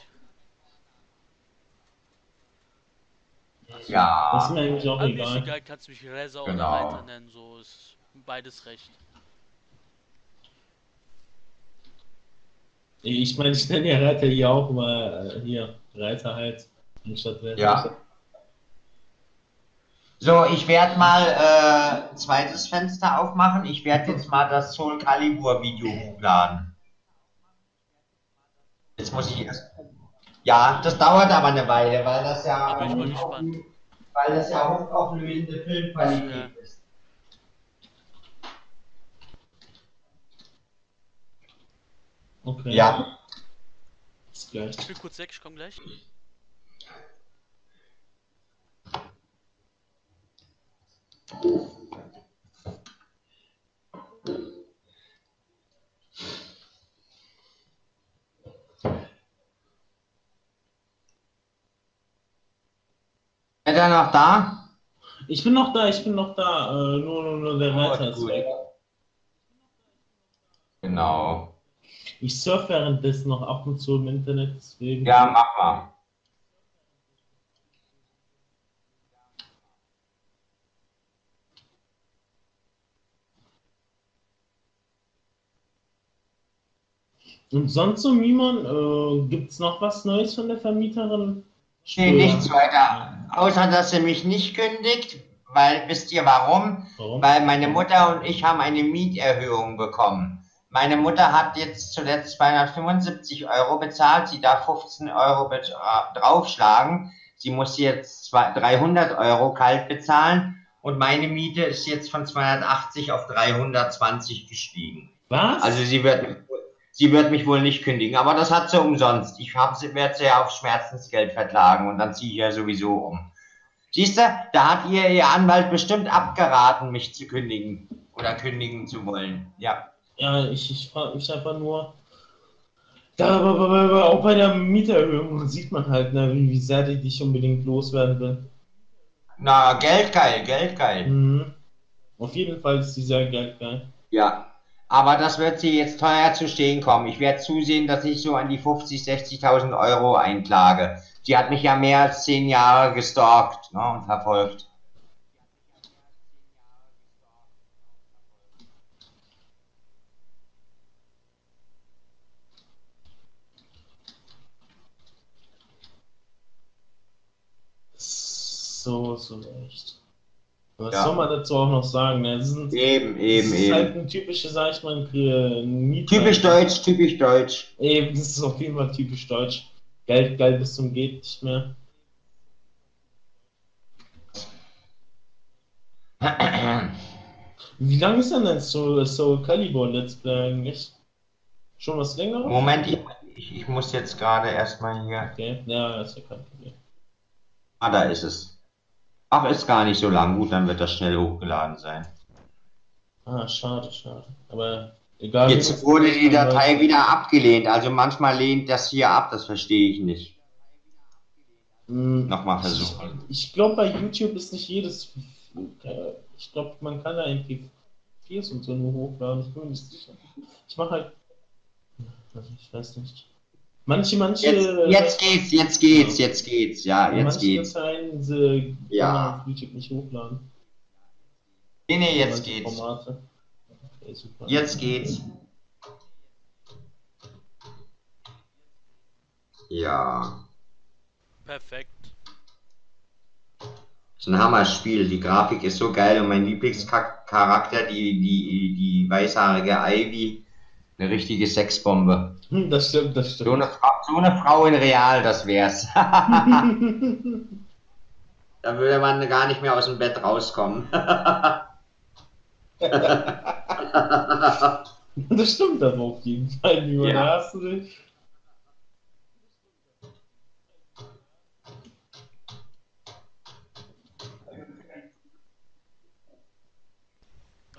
Ja. Das ist mir eigentlich auch egal. egal, kannst du mich Reza Genau. oder Reiter nennen, so ist beides recht. Ich meine, ich nenne ja Reiter hier auch mal äh, hier, Reiter halt, anstatt Reiter. Ja. So, ich werde mal äh, ein zweites Fenster aufmachen. Ich werde jetzt mal das Soul Calibur Video hochladen. Jetzt muss ich erst. Ja, das dauert aber eine Weile, weil das ja, gespannt. weil das ja hochauflösende Filmqualität Ja. ist. Okay. Ja. Bis gleich. Ich bin kurz weg, ich komme gleich. Ist er noch da? Ich bin noch da, ich bin noch da. Äh, nur, nur, nur der Reiter ist gut. weg. Genau. Ich surfe währenddessen noch ab und zu im Internet, deswegen. Ja, mach mal. Und sonst so, Mimon, äh, gibt's noch was Neues von der Vermieterin? Nee, nichts weiter. Außer, dass sie mich nicht kündigt. Weil, wisst ihr warum? Warum? Weil meine Mutter und ich haben eine Mieterhöhung bekommen. Meine Mutter hat jetzt zuletzt 275 Euro bezahlt. Sie darf 15 Euro äh, draufschlagen. Sie muss jetzt zwei- 300 Euro kalt bezahlen. Und meine Miete ist jetzt von 280 auf 320 gestiegen. Was? Also sie wird, sie wird mich wohl nicht kündigen, aber das hat sie umsonst. Ich werde sie ja auf Schmerzensgeld verklagen und dann ziehe ich ja sowieso um. Siehst du, da hat ihr ihr Anwalt bestimmt abgeraten, mich zu kündigen oder kündigen zu wollen. Ja. Ja, ich, ich frage mich einfach nur. Da, aber, aber, aber auch bei der Mieterhöhung sieht man halt, ne, wie, wie sehr die dich unbedingt loswerden will. Na, geldgeil, geldgeil. Mhm. Auf jeden Fall ist die sehr geldgeil. Ja. Aber das wird sie jetzt teuer zu stehen kommen. Ich werde zusehen, dass ich so an die 50, 60.000 Euro einklage. Die hat mich ja mehr als zehn Jahre gestalkt ne, und verfolgt. So, so echt. Was Ja. soll man dazu auch noch sagen? Ne? Das, sind, Eben, das eben, ist halt eben. ein typisches, sag ich mal, ein. Typisch deutsch, typisch deutsch. Eben, das ist auf jeden Fall typisch deutsch. Geld, Geld bis zum geht nicht mehr. Wie lange ist denn jetzt so, so Calibur Let's Play eigentlich? Schon was länger? Moment, ich, ich, ich muss jetzt gerade erstmal hier. Okay, ja, ist ja kein Problem. Ah, da ist es. Ach, ist gar nicht so lang. Gut, dann wird das schnell hochgeladen sein. Ah, schade, schade. Aber egal. Jetzt wurde die Datei wieder abgelehnt. Also manchmal lehnt das hier ab, das verstehe ich nicht. Hm, Nochmal versuchen. Ich glaube, bei YouTube ist nicht jedes. äh, Ich glaube, man kann da MP4s und so nur hochladen. Ich bin mir nicht sicher. Ich mache halt. Ich weiß nicht. Manche, manche. Jetzt, jetzt geht's, jetzt geht's, jetzt geht's. Ja, jetzt manche geht's. Dateien sie Ja. kann man auf YouTube nicht hochladen. Nee, nee, jetzt Manche geht's. Formate. Okay, super. Jetzt geht's. Ja. Perfekt. ist ein Hammerspiel. Die Grafik ist so geil und mein Lieblingscharakter, die, die, die weißhaarige Ivy, eine richtige Sexbombe. Hm, Das stimmt, das So stimmt. eine, Frau, so eine Frau in Real, das wär's. da würde man gar nicht mehr aus dem Bett rauskommen. das stimmt aber auf jeden Fall. Wie Ja. ja. hast du dich?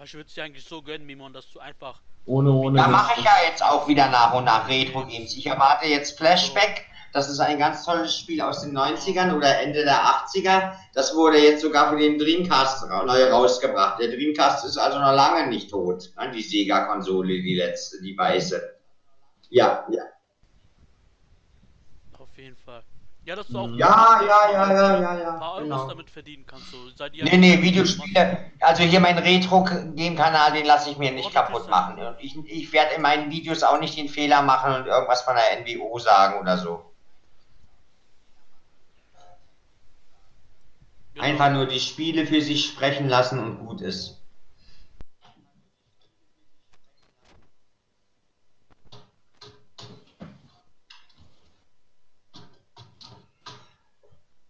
Ich würde es dir eigentlich so gönnen, Mimon, dass du einfach. Ohne, ohne. Da mache ich ja jetzt auch wieder nach und nach Retro-Games. Ich erwarte jetzt Flashback. Das ist ein ganz tolles Spiel aus den 90ern oder Ende der 80er. Das wurde jetzt sogar für den Dreamcast neu rausgebracht. Der Dreamcast ist also noch lange nicht tot. Ne, Die Sega-Konsole, die letzte, die weiße. Ja, ja. Auf jeden Fall. Ja, dass du auch. Ja, ja, ja, ja, ja, ja, Ein paar Euros genau. damit verdienen kannst. So. Seid ihr Nee, nee, Videospiele. Also hier mein Retro-Game-Kanal, den lasse ich mir nicht kaputt machen. Und ich, ich werde in meinen Videos auch nicht den Fehler machen und irgendwas von der NWO sagen oder so. Genau. Einfach nur die Spiele für sich sprechen lassen und gut ist.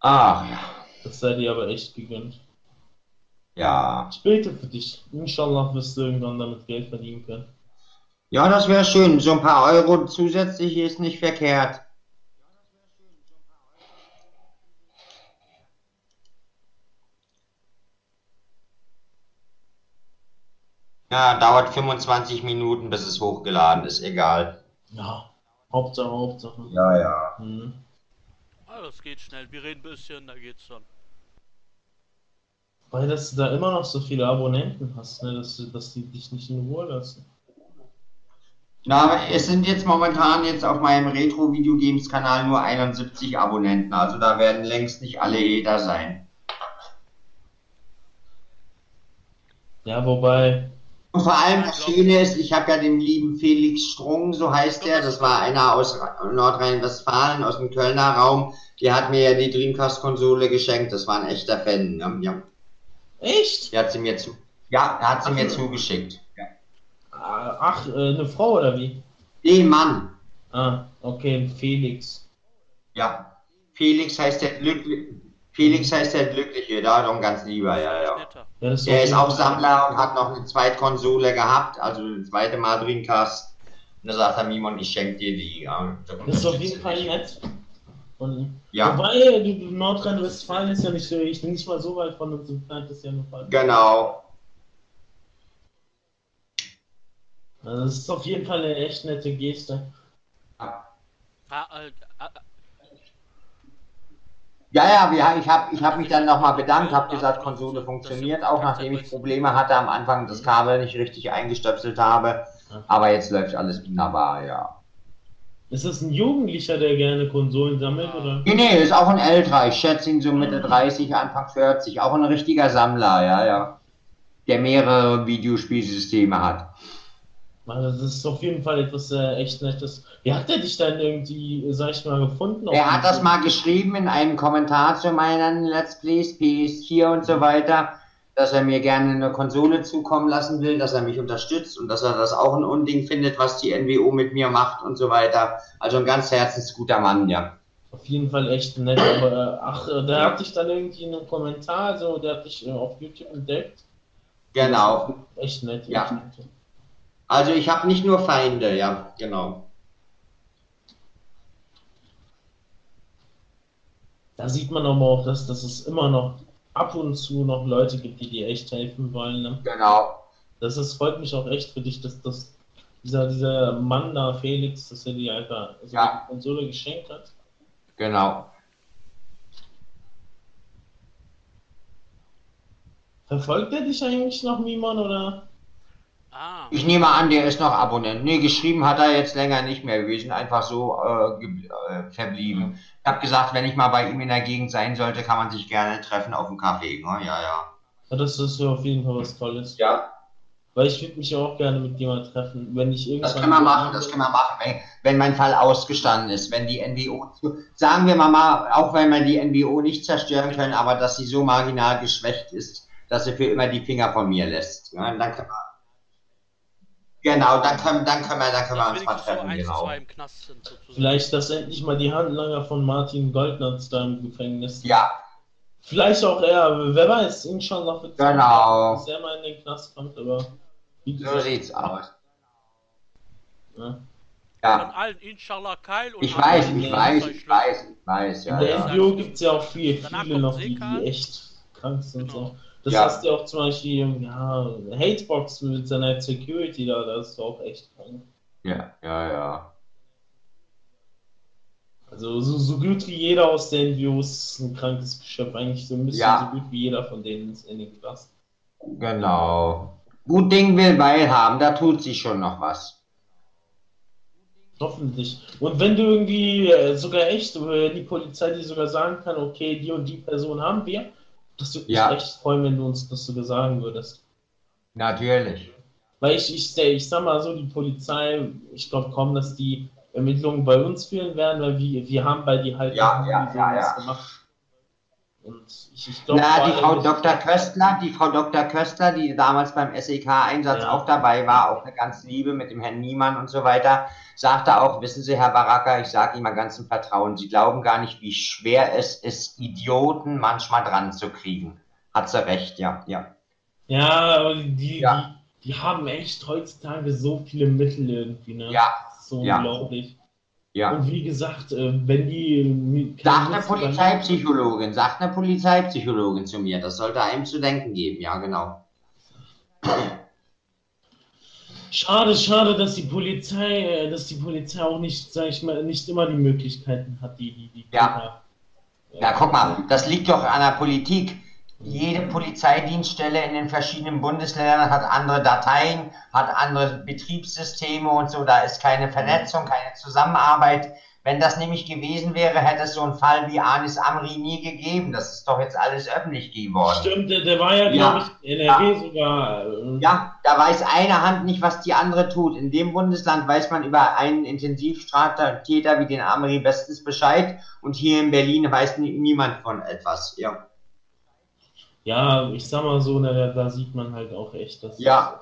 Ach ja. Das sei dir aber echt gegönnt. Ja. Ich bete für dich. Inshallah wirst du irgendwann damit Geld verdienen können. Ja, das wäre schön. So ein paar Euro zusätzlich ist nicht verkehrt. Ja, dauert 25 Minuten, bis es hochgeladen ist. Egal. Ja. Hauptsache, Hauptsache. Ja, ja. Mhm. Ah, das geht schnell. Wir reden ein bisschen, da geht's schon. Weil dass du da immer noch so viele Abonnenten hast, ne? dass, dass die dich nicht in Ruhe lassen. Na, aber es sind jetzt momentan jetzt auf meinem Retro-Videogames-Kanal nur 71 Abonnenten. Also da werden längst nicht alle Eder sein. Ja, wobei, Und vor allem das Schöne ist, ich habe ja den lieben Felix Strung, so heißt er, das war einer aus Nordrhein-Westfalen, aus dem Kölner Raum, der hat mir ja die Dreamcast-Konsole geschenkt, das war ein echter Fan. Ja, ja. echt? Der hat sie mir zu. Ja, der hat sie mir zugeschickt. Ja. Ah, Ach, äh, eine Frau oder wie? Den Mann. Ah, okay, Felix. Ja. Felix heißt der Glückliche. Felix heißt der Glückliche, da ein ganz lieber, ja, ja. Ja, das Der ist auch Sammler und hat noch eine Zweitkonsole gehabt, also eine zweite Mal Dreamcast. Und da sagt er, Mimon, ich schenke dir die. Ja, da Das ist auf jeden Fall nett. Und Ja. Wobei, Nordrhein-Westfalen ist ja nicht, so- ich bin nicht mal so weit von uns entfernt, ist ja nur Fall. Genau. Also das ist auf jeden Fall eine echt nette Geste. Ah, äh, Ja, ja, wir, ich habe ich hab mich dann nochmal bedankt, habe gesagt, Konsole funktioniert auch, nachdem ich Probleme hatte am Anfang, das Kabel nicht richtig eingestöpselt habe. Aber jetzt läuft alles wunderbar, ja. Ist das ein Jugendlicher, der gerne Konsolen sammelt, oder? Nee, nee, ist auch ein älterer. Ich schätze ihn so Mitte 30, Anfang 40. Auch ein richtiger Sammler, ja, ja. Der mehrere Videospielsysteme hat. Das ist auf jeden Fall etwas äh, echt Nettes. Wie hat der dich dann irgendwie, sag ich mal, gefunden? Er hat das mal geschrieben in einem Kommentar zu meinen Let's Plays, PS4 und so weiter, dass er mir gerne eine Konsole zukommen lassen will, dass er mich unterstützt und dass er das auch ein Unding findet, was die NWO mit mir macht und so weiter. Also ein ganz herzensguter Mann, ja. Auf jeden Fall echt nett, aber äh, ach, äh, der hat dich dann irgendwie in einem Kommentar, also der hat dich äh, auf YouTube entdeckt. Genau. Echt nett. Ja. Echt nett. Also ich habe nicht nur Feinde, ja, genau. Da sieht man aber auch, dass, dass es immer noch ab und zu noch Leute gibt, die dir echt helfen wollen. Ne? Genau. Das ist, freut mich auch echt für dich, dass das dieser, dieser Mann da, Felix, dass er dir einfach so Ja. eine Konsole geschenkt hat. Genau. Verfolgt er dich eigentlich noch, Mimon, oder? Ah, Ich nehme an, der ist noch Abonnent. Nee, geschrieben hat er jetzt länger nicht mehr. Wir sind einfach so äh, äh, verblieben. Ich habe gesagt, wenn ich mal bei ihm in der Gegend sein sollte, kann man sich gerne treffen auf dem Café. Ne? Ja, ja. Ja, das ist ja auf jeden Fall was Tolles. Ja, Weil ich würde mich ja auch gerne mit jemandem treffen, wenn ich irgendwann. das können wir machen, das können wir machen, wenn, wenn mein Fall ausgestanden ist, wenn die NWO, sagen wir mal, mal, auch wenn wir die NWO nicht zerstören können, aber dass sie so marginal geschwächt ist, dass sie für immer die Finger von mir lässt. Ja, dann können wir, genau, dann können, dann können wir, dann können wir uns mal so treffen, eins, genau. Knast sind, sozusagen. Vielleicht, dass endlich mal die Handlanger von Martin Goldnatz da im Gefängnis sind. Ja, Vielleicht auch er, wer weiß, inshallah wird Genau. dass er mal in den Knast kommt, aber wie so sieht's aus. ja. Von Ja, allen, Inshallah, Keil und ich weiß, ich weiß, ich weiß, ich weiß, in ja, der ja. NGO gibt es ja auch viele, Danach viele noch, die, die echt krank sind. Genau. So. Das Ja. hast du auch zum Beispiel, ja, Hatebox mit seiner Security da, das ist auch echt krank. Ja, ja, ja. Also so, so gut wie jeder aus der NGO ist ein krankes Geschöpf, eigentlich so ein bisschen Ja. so gut wie jeder von denen ist in den Knast. Genau. Gut Ding will Weil haben, da tut sich schon noch was. Hoffentlich. Und wenn du irgendwie äh, sogar echt, die Polizei dir sogar sagen kann, okay, die und die Person haben wir, das würde mich Ja. echt freuen, wenn du uns das sogar sagen würdest. Natürlich. Weil ich, ich, ich sag mal so, die Polizei, ich glaube kaum, dass die Ermittlungen bei uns führen werden, weil wir, wir haben bei die halt Ja, ja, ja, ja. gemacht. Und ich, ich glaub, Na, die Frau Dr. Köstler, die Frau Dr. Köstler, die damals beim SEK-Einsatz Ja. auch dabei war, auch eine ganz liebe mit dem Herrn Niemann und so weiter, sagte auch, wissen Sie, Herr Baraka, ich sage Ihnen mal ganz im Vertrauen, Sie glauben gar nicht, wie schwer es ist, Idioten manchmal dran zu kriegen. Hat sie recht, ja, ja. Ja, aber die, Ja. die, die haben echt heutzutage so viele Mittel irgendwie, ne? Ja, so ja. unglaublich. ja. Und wie gesagt, äh, wenn die mit- Sagt eine Polizeipsychologin, sagt eine Polizeipsychologin zu mir, das sollte einem zu denken geben, ja, genau. Schade, schade, dass die Polizei, äh, dass die Polizei auch nicht, sag ich mal, nicht immer die Möglichkeiten hat, die, die, die Ja. Äh, Ja, guck mal, das liegt doch an der Politik. Jede Polizeidienststelle in den verschiedenen Bundesländern hat andere Dateien, hat andere Betriebssysteme und so. Da ist keine Vernetzung, keine Zusammenarbeit. Wenn das nämlich gewesen wäre, hätte es so einen Fall wie Anis Amri nie gegeben. Das ist doch jetzt alles öffentlich geworden. Stimmt, der, war ja, Ja. glaube ich, in NRW sogar. äh, Ja, da weiß eine Hand nicht, was die andere tut. In dem Bundesland weiß man über einen Intensivstraftäter wie den Amri bestens Bescheid und hier in Berlin weiß nie- niemand von etwas. Ja. Ja, ich sag mal so, ne, da sieht man halt auch echt, dass Ja.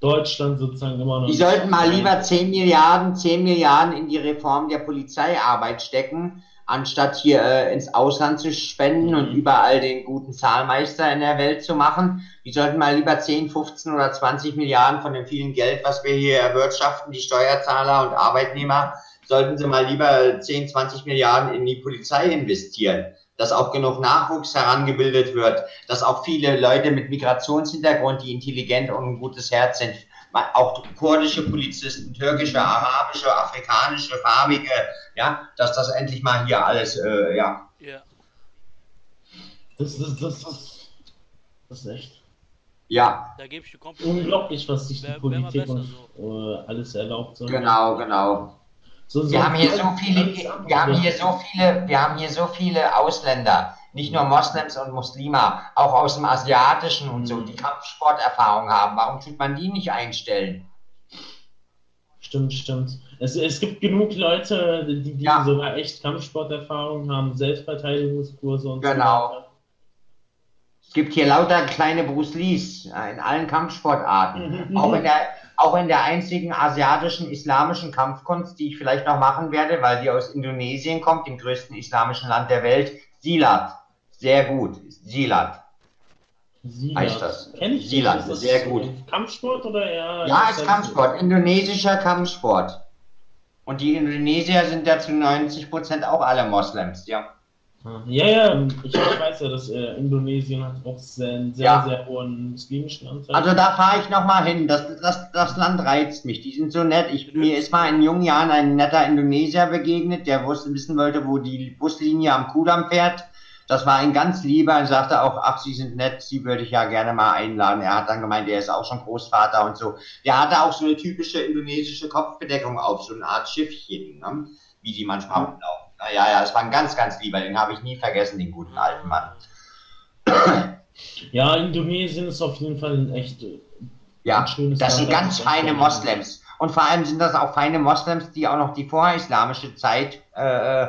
Deutschland sozusagen immer noch. Die sollten mal lieber 10 Milliarden, 10 Milliarden in die Reform der Polizeiarbeit stecken, anstatt hier äh, ins Ausland zu spenden und Mhm. überall den guten Zahlmeister in der Welt zu machen. Die sollten mal lieber 10, 15 oder 20 Milliarden von dem vielen Geld, was wir hier erwirtschaften, die Steuerzahler und Arbeitnehmer, sollten sie mal lieber 10, 20 Milliarden in die Polizei investieren. Dass auch genug Nachwuchs herangebildet wird, dass auch viele Leute mit Migrationshintergrund, die intelligent und ein gutes Herz sind, auch kurdische Polizisten, türkische, arabische, afrikanische, farbige, ja, dass das endlich mal hier alles, äh, ja, Ja. Das, das, das, das, das ist echt Da gebe ich dir komplett. unglaublich, was sich die Politik und äh, alles erlaubt. So. genau, genau. So, so Wir haben hier so viele, wir haben hier so viele, wir haben hier so viele Ausländer, nicht nur Moslems und Muslime, auch aus dem Asiatischen und so, die Kampfsporterfahrung haben. Warum tut man die nicht einstellen? Stimmt, stimmt. Es, es gibt genug Leute, die, die Ja. sogar echt Kampfsporterfahrung haben, Selbstverteidigungskurse und Genau. so weiter. Es gibt hier lauter kleine Bruce Lees in allen Kampfsportarten. Mhm. Auch in der, auch in der einzigen asiatischen islamischen Kampfkunst, die ich vielleicht noch machen werde, weil die aus Indonesien kommt, dem größten islamischen Land der Welt, Silat. Sehr gut. Silat. Silat. Heißt das? Kenn ich Silat, das sehr gut. Kampfsport oder eher? Ja, ist Kampfsport. Indonesischer Kampfsport. Und die Indonesier sind ja zu 90 Prozent auch alle Moslems, ja. Ja, ja, ich, weiß ja, dass äh, Indonesien hat auch sehr, einen sehr, Ja. sehr hohen muslimischen Anteil. Also da fahre ich noch mal hin. Das, das, das Land reizt mich. Die sind so nett. Ich, mir ist mal in jungen Jahren ein netter Indonesier begegnet, der wusste, wissen wollte, wo die Buslinie am Kudamm fährt. Das war ein ganz lieber. Er sagte auch, ach, Sie sind nett, Sie würde ich ja gerne mal einladen. Er hat dann gemeint, er ist auch schon Großvater und so. Der hatte auch so eine typische indonesische Kopfbedeckung auf, so eine Art Schiffchen, ne? wie die manchmal rumlaufen. Naja, ja, es war ein ganz, ganz lieber. Den habe ich nie vergessen, den guten alten Mann. ja, Indonesien ist auf jeden Fall ein echt äh, Ja, ein schönes das sind Land, ganz das feine Moslems. Und vor allem sind das auch feine Moslems, die auch noch die vorislamische Zeit äh,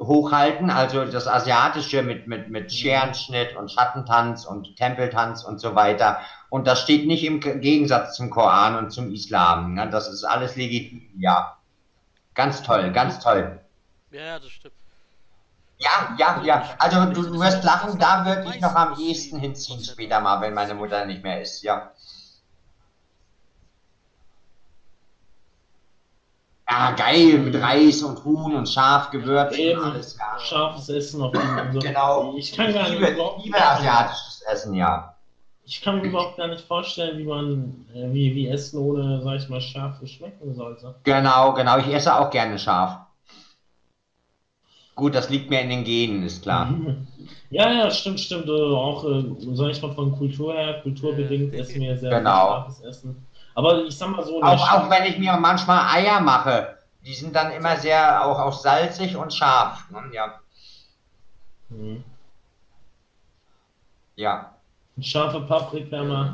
hochhalten, also das Asiatische mit, mit, mit Scherenschnitt und Schattentanz und Tempeltanz und so weiter. Und das steht nicht im Gegensatz zum Koran und zum Islam. Ne? Das ist alles legitim, ja. Ganz toll, ganz toll. Ja, ja, das stimmt. Ja, ja, ja. Also du, du wirst lachen, da würde ich noch am ehesten hinziehen später mal, wenn meine Mutter nicht mehr ist, ja. Ja, geil, mit Reis und Huhn und Schaf, Gewürz Eben. und alles. Ja. scharfes Essen auf jeden Fall. Genau. Ich kann gar Ich nicht liebe, liebe asiatisches Essen, ja. Ich kann mir überhaupt gar nicht vorstellen, wie man, äh, wie, wie Essen ohne, sag ich mal, Schafe schmecken sollte. Genau, genau. Ich esse auch gerne scharf. Gut, das liegt mir in den Genen, ist klar. Mhm. Ja, ja, stimmt, stimmt. Äh, Auch, äh, sag ich mal, von Kultur her, kulturbedingt Ja. essen wir sehr Genau. scharfes Essen. Aber ich sag mal so, Auch, auch wenn ich mir manchmal Eier mache, die sind dann immer sehr auch, auch salzig und scharf. Ne? Ja, Mhm. ja, Scharfe Paprika mal,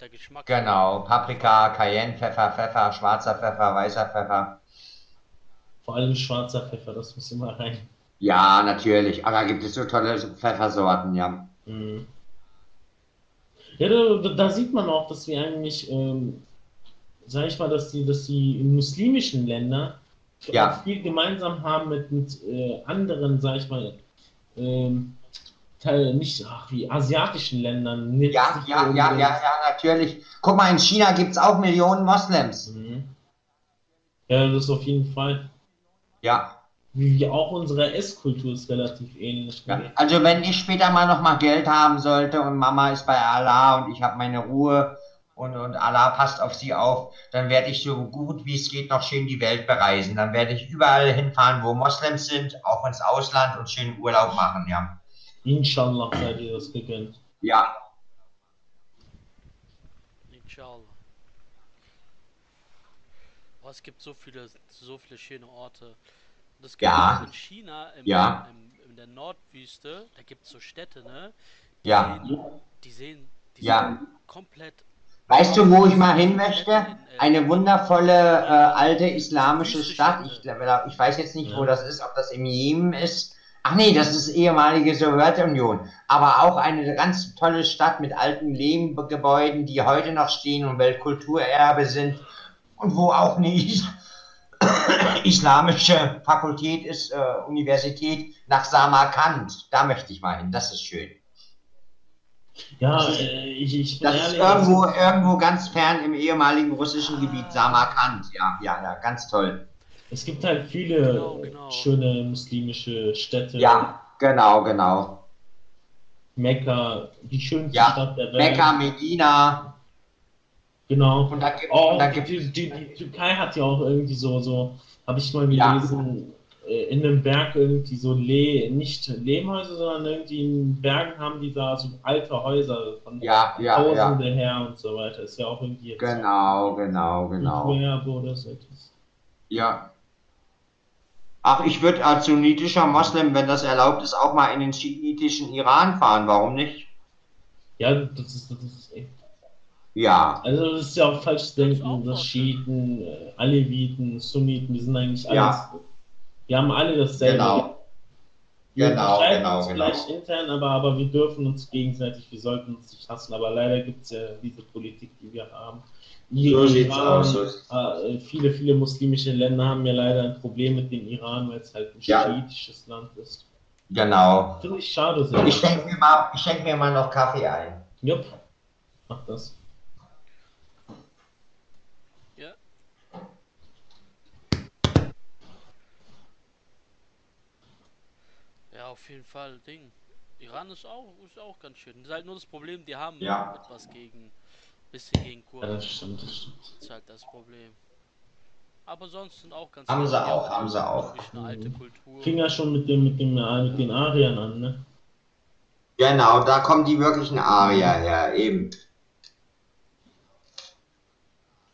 der Geschmack. genau. Paprika, Cayenne, Pfeffer, Pfeffer, schwarzer Pfeffer, weißer Pfeffer. Vor allem schwarzer Pfeffer, das muss immer rein. Ja, natürlich. Aber da gibt es so tolle Pfeffersorten, ja. Mhm. Ja, da, da, sieht man auch, dass wir eigentlich, ähm, sag ich mal, dass die, dass die muslimischen Länder ja. viel gemeinsam haben mit, mit äh, anderen, sag ich mal, ähm, nicht ach, wie asiatischen Ländern. Ja, ja, ja, ja, ja, natürlich. Guck mal, in China gibt es auch Millionen Moslems. Mhm. Ja, das auf jeden Fall. Ja. Wie, auch unsere Esskultur ist relativ ähnlich. Ja, also wenn ich später mal noch mal Geld haben sollte und Mama ist bei Allah und ich habe meine Ruhe und, und Allah passt auf sie auf, dann werde ich so gut wie es geht noch schön die Welt bereisen. Dann werde ich überall hinfahren, wo Moslems sind, auch ins Ausland und schön Urlaub machen, ja. Inshallah seid ihr das gegönnt. Ja. Inshallah. Oh, es gibt so viele, so viele schöne Orte. Das gibt ja. in China, im, ja. im, in der Nordwüste, da gibt es so Städte, ne? Die ja. Sehen, die sehen, die ja. komplett. Weißt du, wo ich mal hin möchte? Äh, Eine wundervolle äh, alte islamische Stadt. Ich, ich weiß jetzt nicht, wo das ist, ob das im Jemen ist. Ach nee, das ist ehemalige Sowjetunion. Aber auch eine ganz tolle Stadt mit alten Lehmgebäuden, die heute noch stehen und Weltkulturerbe sind. Und wo auch eine islamische Fakultät ist, äh, Universität nach Samarkand. Da möchte ich mal hin, das ist schön. Ja, äh, ich, ich Das ist irgendwo, irgendwo ganz fern im ehemaligen russischen Gebiet, Samarkand. Ja, ja, ja, ganz toll. Es gibt halt viele genau, genau. schöne muslimische Städte. Ja, genau, genau. Mekka, die schönste ja, Stadt der Welt. Mekka, Medina. Genau. Und da gibt, oh, gibt die, die, die, Türkei hat ja auch irgendwie so, so habe ich mal gelesen, ja. Äh, in einem Berg irgendwie so Le nicht Lehmhäuser, sondern irgendwie in Bergen haben die da so alte Häuser von ja, ja, Tausende ja. her und so weiter. Ist ja auch irgendwie jetzt Genau, genau, genau. Oder so etwas. Ja. Ach, ich würde als sunnitischer Moslem, wenn das erlaubt ist, auch mal in den schiitischen Iran fahren. Warum nicht? Ja, das ist, das ist echt. Ja. Also das ist ja auch falsch zu denken, dass Schiiten, äh, Aleviten, Sunniten, die sind eigentlich alles. Ja. Wir haben alle dasselbe. Genau. Wir genau, genau, uns genau. vielleicht intern, aber, aber wir dürfen uns gegenseitig, wir sollten uns nicht hassen. Aber leider gibt es ja diese Politik, die wir haben. So sieht's aus. Äh, viele, viele muslimische Länder haben ja leider ein Problem mit dem Iran, weil es halt ein Ja. schiitisches Land ist. Genau. Finde ich schade sehr. Ich schenke mir, mal- ich schenk mir mal noch Kaffee ein. Jupp. Mach das. Ja. Ja, auf jeden Fall. Ding. Iran ist auch, ist auch ganz schön. Das ist halt nur das Problem, die haben Ja. etwas gegen. Bisschen gegen Ja, Kurden. das stimmt, das stimmt. Das ist halt das Problem. Aber sonst sind auch ganz Haben sie auch, haben sie auch. eine alte Kultur. Fing ja schon mit, dem, mit, dem, mit den Ariern an, ne? Genau, da kommen die wirklichen Arier her, eben.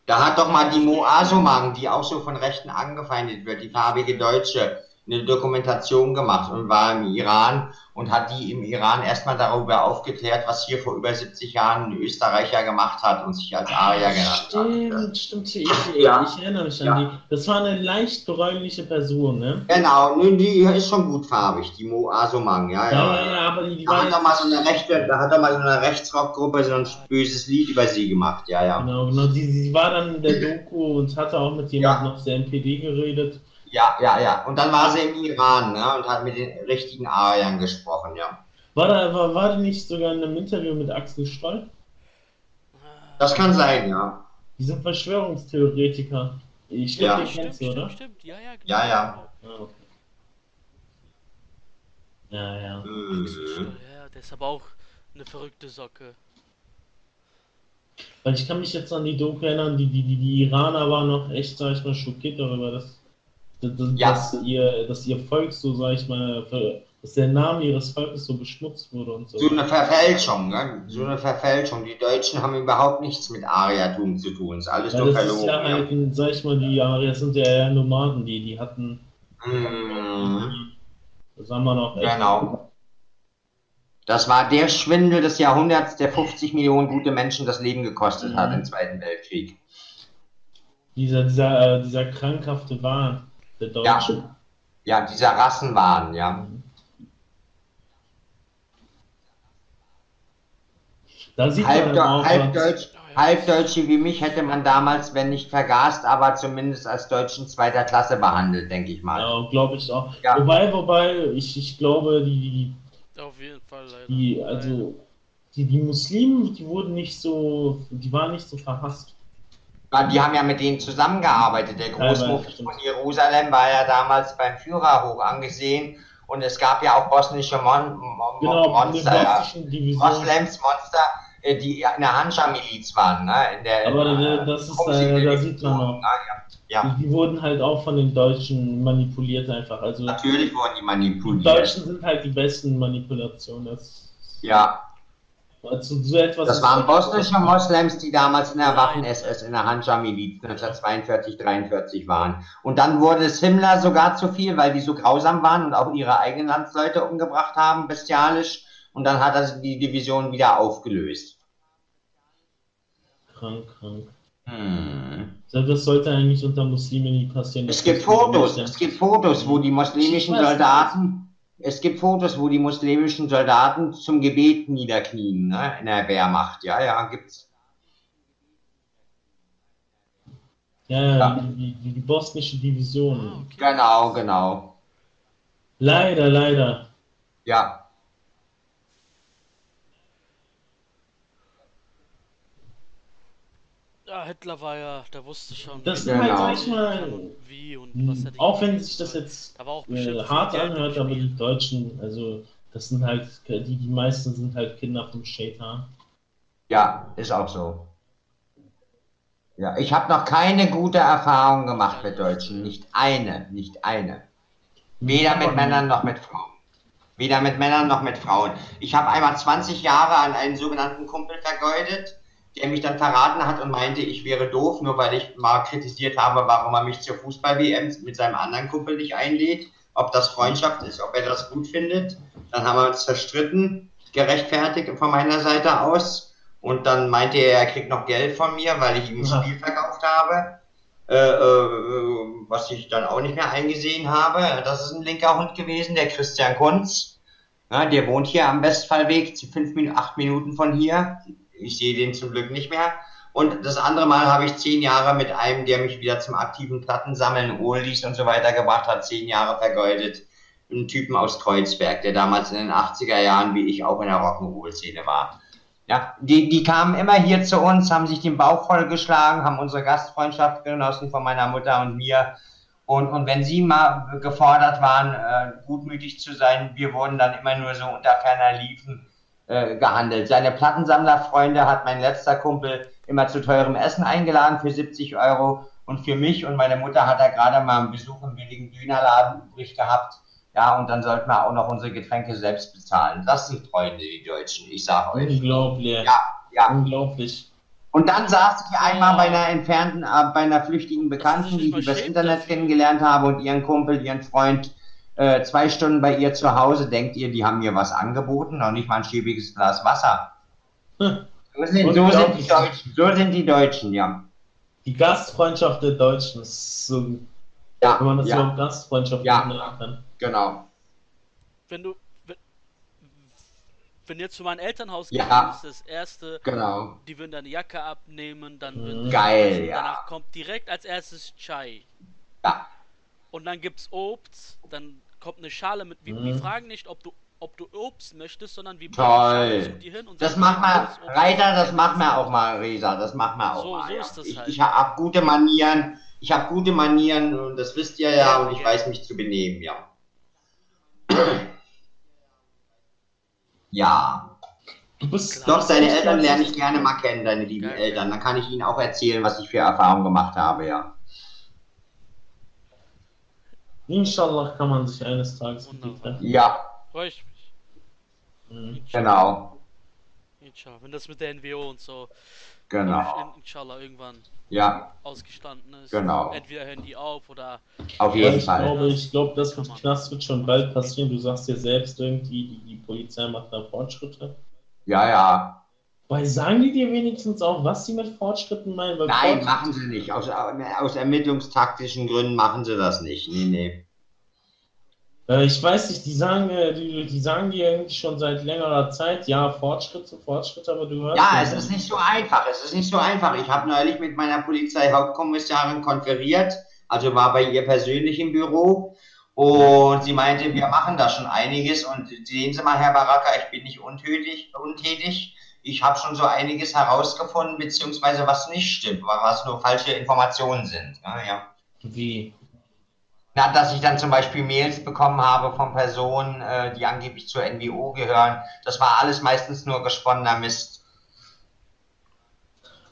Da hat doch mal die Moasumang, die auch so von Rechten angefeindet wird, die farbige Deutsche, eine Dokumentation gemacht und war im Iran und hat die im Iran erstmal darüber aufgeklärt, was hier vor über 70 Jahren ein Österreicher gemacht hat und sich als Arier genannt Stimmt, stimmt. Ich, Ja. ich erinnere mich an Ja. die. Das war eine leicht bräunliche Person, ne? hat. Genau, nun, die ist schon gut farbig, die Moasumang, ja, Ja, ja. ja, aber die, die Da hat doch mal so eine rechte, da hat doch mal so eine Rechtsrockgruppe so ein böses Lied über sie gemacht, ja, ja. Genau, genau. Die, die war dann in der Doku und hatte auch mit jemandem Ja. aus der NPD geredet. Ja, ja, ja. Und dann war sie im Iran ne, und hat mit den richtigen Ariern gesprochen, ja. War da war, war die nicht sogar in einem Interview mit Axel Stoll? Das kann sein, ja. Die sind Verschwörungstheoretiker. Ich glaube, Ja. Stimmt, kennst oder? stimmt. Ja, ja, genau. Ja, ja. Ah, okay. Ja, ja. Mhm. Ja, der ist aber auch eine verrückte Socke. Weil ich kann mich jetzt an die Doku erinnern, die, die, die, die Iraner waren noch echt, sag ich mal, schockiert darüber, dass, dass, Ja. dass, ihr, dass ihr Volk so, sag ich mal, dass der Name ihres Volkes so beschmutzt wurde und so. So eine Verfälschung, ne? So eine Verfälschung. Die Deutschen haben überhaupt nichts mit Ariertum zu tun. Ist alles Weil nur das ist verlogen. ja halt, sag ich mal, die Arier sind ja Nomaden, die, die hatten, ja. Mhm. das haben wir noch. Genau. Das war der Schwindel des Jahrhunderts, der 50 Millionen gute Menschen das Leben gekostet hat Mhm. im Zweiten Weltkrieg. Dieser, dieser, äh, dieser krankhafte Wahn der Deutschen. Ja, dieser Rassenwahn, ja. Da sieht man Halbdeu auch, Halbdeutsch, Halbdeutsche wie mich hätte man damals, wenn nicht vergast, aber zumindest als Deutschen zweiter Klasse behandelt, denke ich mal. ja, glaube ich auch. Ja. Wobei, wobei, ich, ich glaube, die, Auf jeden Fall leider. die, also, die, die Muslimen, die wurden nicht so, die waren nicht so verhasst. Die haben ja mit denen zusammengearbeitet. Der Großmufti von Jerusalem war ja damals beim Führer hoch angesehen und es gab ja auch bosnische Mon Mon Genau, Monster. Moslems, Monster, äh, die in der Hanscha-Miliz waren, ne? In der, Aber äh, das ist, äh, da sieht man noch. ne? Ja. Die, die wurden halt auch von den Deutschen manipuliert einfach. Also Natürlich wurden die die manipuliert. Deutschen sind halt die besten Manipulationen. Das, Ja, also so etwas das waren bosnische Moslems, die damals in der. Waffen-SS, in der Hanscha-Miliz 1942, 43 waren. Und dann wurde es Himmler sogar zu viel, weil die so grausam waren und auch ihre eigenen Landsleute umgebracht haben, bestialisch. Und dann hat er die Division wieder aufgelöst. krank, krank. Hm. Also Das sollte eigentlich unter Muslimen nie passieren. Es gibt Fotos, nicht- es gibt Fotos, wo die muslimischen Soldaten, es gibt Fotos, wo die muslimischen Soldaten zum Gebet niederknien, ne, in der Wehrmacht. Ja, ja, gibt's. Ja, ja, Ja. Die, die, die bosnische Division. Ah. Genau, genau. Leider, leider. Ja, Ja, Hitler war ja, der wusste schon. Das Genau. halt manchmal, und wie und was hätte auch ich- wenn sich das jetzt Da war auch äh, hart anhört, aber die Deutschen, also das sind halt, die, die meisten sind halt Kinder vom Shaitan. ja, ist auch so. Ja, ich habe noch keine gute Erfahrung gemacht mit Deutschen. Nicht eine, nicht eine. Weder mit Männern noch mit Frauen. Weder mit Männern noch mit Frauen. Ich habe einmal 20 Jahre an einen sogenannten Kumpel vergeudet, der mich dann verraten hat und meinte, ich wäre doof, nur weil ich mal kritisiert habe, warum er mich zur Fußball-WM mit seinem anderen Kumpel nicht einlädt, ob das Freundschaft ist, ob er das gut findet. Dann haben wir uns zerstritten, gerechtfertigt von meiner Seite aus. Und dann meinte er, er kriegt noch Geld von mir, weil ich ihm ein. Spiel verkauft habe. Äh, äh, was ich dann auch nicht mehr eingesehen habe. Das ist ein linker Hund gewesen, der Christian Kunz. Ja, der wohnt hier am Westfallweg, zu fünf Minuten, acht Minuten von hier. Ich sehe den zum Glück nicht mehr. Und das andere Mal habe ich zehn Jahre mit einem, der mich wieder zum aktiven Plattensammeln, Oldies und so weiter gebracht hat, zehn Jahre vergeudet. Einen Typen aus Kreuzberg, der damals in den 80er Jahren, wie ich, auch in der Rock'n'Roll-Szene war. Ja, die, die kamen immer hier zu uns, haben sich den Bauch vollgeschlagen, haben unsere Gastfreundschaft genossen von meiner Mutter und mir. Und, und wenn sie mal gefordert waren, äh, gutmütig zu sein, wir wurden dann immer nur so unter ferner Liefen äh, gehandelt. Seine Plattensammlerfreunde hat mein letzter Kumpel immer zu teurem Essen eingeladen für 70 Euro. Und für mich und meine Mutter hat er gerade mal einen Besuch im billigen Dönerladen übrig gehabt. Ja, und dann sollten wir auch noch unsere Getränke selbst bezahlen. Das sind Freunde, die Deutschen, ich sag euch. Unglaublich. Ja, ja. Unglaublich. Und dann saß ich einmal bei einer entfernten, äh, bei einer flüchtigen Bekannten, die ich übers Internet kennengelernt habe und ihren Kumpel, ihren Freund, äh, zwei Stunden bei ihr zu Hause. Denkt ihr, die haben mir was angeboten? Noch nicht mal ein schäbiges Glas Wasser. Hm. So sind, so sind die Deutschen. So sind die Deutschen, ja. Die Gastfreundschaft der Deutschen ist so, Ja, wenn man das ja überhaupt Gastfreundschaft Ja. nennen kann. genau. Wenn du. Wenn, wenn ihr zu meinem Elternhaus Ja. gehst, ist das erste, Genau. die würden deine Jacke abnehmen, dann Mhm. würden Geil, essen, ja. Danach kommt direkt als erstes Chai. Ja. Und dann gibt's Obst, dann kommt eine Schale mit. Wir, Mhm. wir fragen nicht, ob du, ob du Obst möchtest, sondern wir Toll. zu dir hin und Das macht man, "Obst, Obst, Reiter, das Obst." macht man auch mal, Resa, das macht man auch So- mal. so ja. ist das ich halt. ich habe gute Manieren, ich habe gute Manieren und das wisst ihr ja und ich weiß mich zu benehmen, ja. Ja, Du bist doch, deine Eltern lerne ich gerne mal kennen, deine lieben Geil. Eltern. Dann kann ich ihnen auch erzählen, was ich für Erfahrungen gemacht habe, ja. Inshallah kann man sich eines Tages mit dir Wunderbar. treffen. Ja, Freue ich mich. Mhm. genau, Inshallah. Wenn das mit der NWO und so genau, inshallah irgendwann ja, ausgestanden ist. Genau. Entweder hören die auf oder auf jeden ich Fall. glaube, ich glaube, das mit. Knast wird schon bald passieren. Du sagst ja selbst irgendwie, die, die Polizei macht da Fortschritte. Ja, ja. Weil sagen die dir wenigstens auch, was sie mit Fortschritten meinen? Weil Nein, Fortschritt- machen sie nicht. Aus, aus ermittlungstaktischen Gründen machen sie das nicht. Nee, nee. Äh, ich weiß nicht, die sagen, äh, die, die sagen dir irgendwie schon seit längerer Zeit, ja, Fortschritte, Fortschritte, aber du hörst. Ja, es ist nicht so einfach. Es ist nicht so einfach. Ich habe neulich mit meiner Polizeihauptkommissarin konferiert, also war bei ihr persönlich im Büro und sie meinte, wir machen da schon einiges und sehen Sie mal, Herr Baraka, ich bin nicht untätig, untätig. Ich habe schon so einiges herausgefunden, beziehungsweise was nicht stimmt, was nur falsche Informationen sind. Ja, ja. Wie? Na, dass ich dann zum Beispiel Mails bekommen habe von Personen, äh, die angeblich zur NWO gehören. Das war alles meistens nur gesponnener Mist.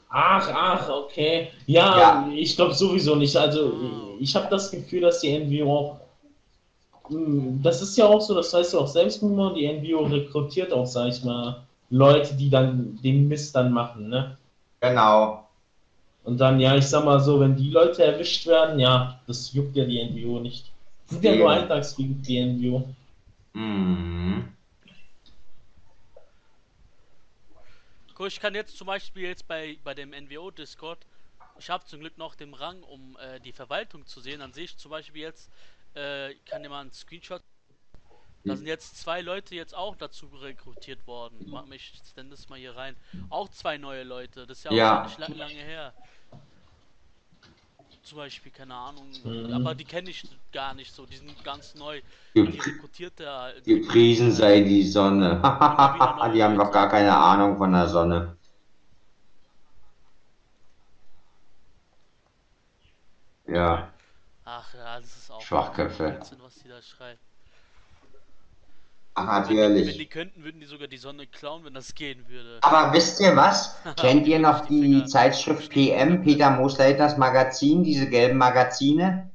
Ach, ach, okay. Ja, Ja. ich glaube sowieso nicht. Also, ich habe das Gefühl, dass die NWO auch. Hm, Das ist ja auch so, das weißt du auch selbst, Mimo, die NWO rekrutiert auch, sag ich mal, Leute, die dann den Mist dann machen, ne? Genau. Und dann, ja, ich sag mal so, wenn die Leute erwischt werden, ja, das juckt ja die NWO nicht. Sind ja nur. Eintagsfliegen, die NWO. Mhm. Guck, ich kann jetzt zum Beispiel jetzt bei, bei dem NWO-Discord, ich habe zum Glück noch den Rang, um äh, die Verwaltung zu sehen. Dann sehe ich zum Beispiel jetzt, äh, ich kann dir mal einen Screenshot. Da sind jetzt zwei Leute jetzt auch dazu rekrutiert worden. Mach mich, ich stell das mal hier rein. Auch zwei neue Leute. Das ist ja auch Ja. gar nicht lang, lange her. Zum Beispiel, keine Ahnung. Mhm. Aber die kenne ich gar nicht so. Die sind ganz neu. Ge- Die rekrutiert da. Gepriesen sei die Sonne. die haben doch gar keine Ahnung von der Sonne. Ja, Ach ja, das ist auch. Schwachköpfe. Blödsinn, was die da schreiben. Ach Wenn die, wenn die natürlich. könnten, würden die sogar die Sonne klauen, wenn das gehen würde. Aber wisst ihr was? Kennt ihr noch die Zeitschrift PM, Peter Moosleiters Magazin, diese gelben Magazine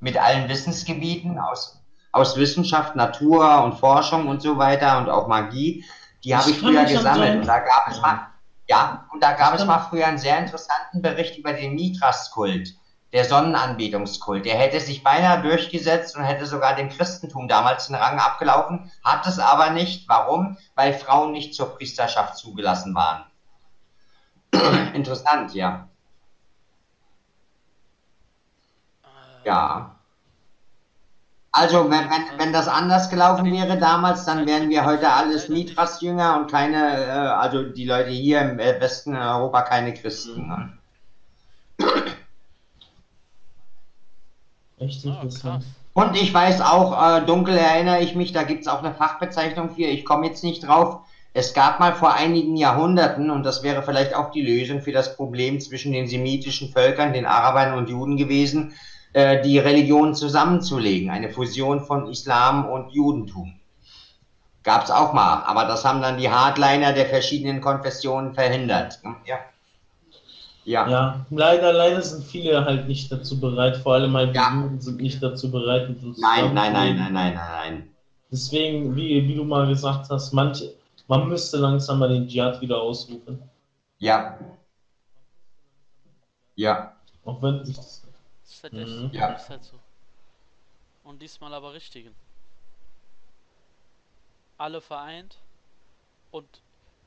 mit allen Wissensgebieten aus, aus Wissenschaft, Natur und Forschung und so weiter und auch Magie? Die habe Ich früher gesammelt und da gab es mal, ja, und da gab es mal früher einen sehr interessanten Bericht über den Mithras-Kult, der Sonnenanbetungskult. Der hätte sich beinahe durchgesetzt und hätte sogar dem Christentum damals den Rang abgelaufen, hat es aber nicht. Warum? Weil Frauen nicht zur Priesterschaft zugelassen waren. Interessant, ja. Ja. Also, wenn, wenn, wenn das anders gelaufen wäre damals, dann wären wir heute alles Mithras-Jünger und keine, äh, also die Leute hier im äh, Westen in Europa keine Christen. Ne? Echt Ah, interessant. krass. Und ich weiß auch, äh, dunkel erinnere ich mich, da gibt's auch eine Fachbezeichnung für, ich komme jetzt nicht drauf. Es gab mal vor einigen Jahrhunderten, und das wäre vielleicht auch die Lösung für das Problem zwischen den semitischen Völkern, den Arabern und Juden gewesen, äh, die Religionen zusammenzulegen, eine Fusion von Islam und Judentum. Gab's auch mal, aber das haben dann die Hardliner der verschiedenen Konfessionen verhindert. Ja. Ja. Ja, leider, leider sind viele halt nicht dazu bereit, vor allem halt die Ja. Juden sind nicht dazu bereit, Nein, nein, nein, nein, nein, nein, nein. Deswegen, wie, wie du mal gesagt hast, manche, man müsste langsam mal den Dschihad wieder ausrufen. Ja. Ja. Auch wenn sich das. Das ist halt echt Mhm. so. Ja. Ist halt so. Und diesmal aber richtigen. Alle vereint. Und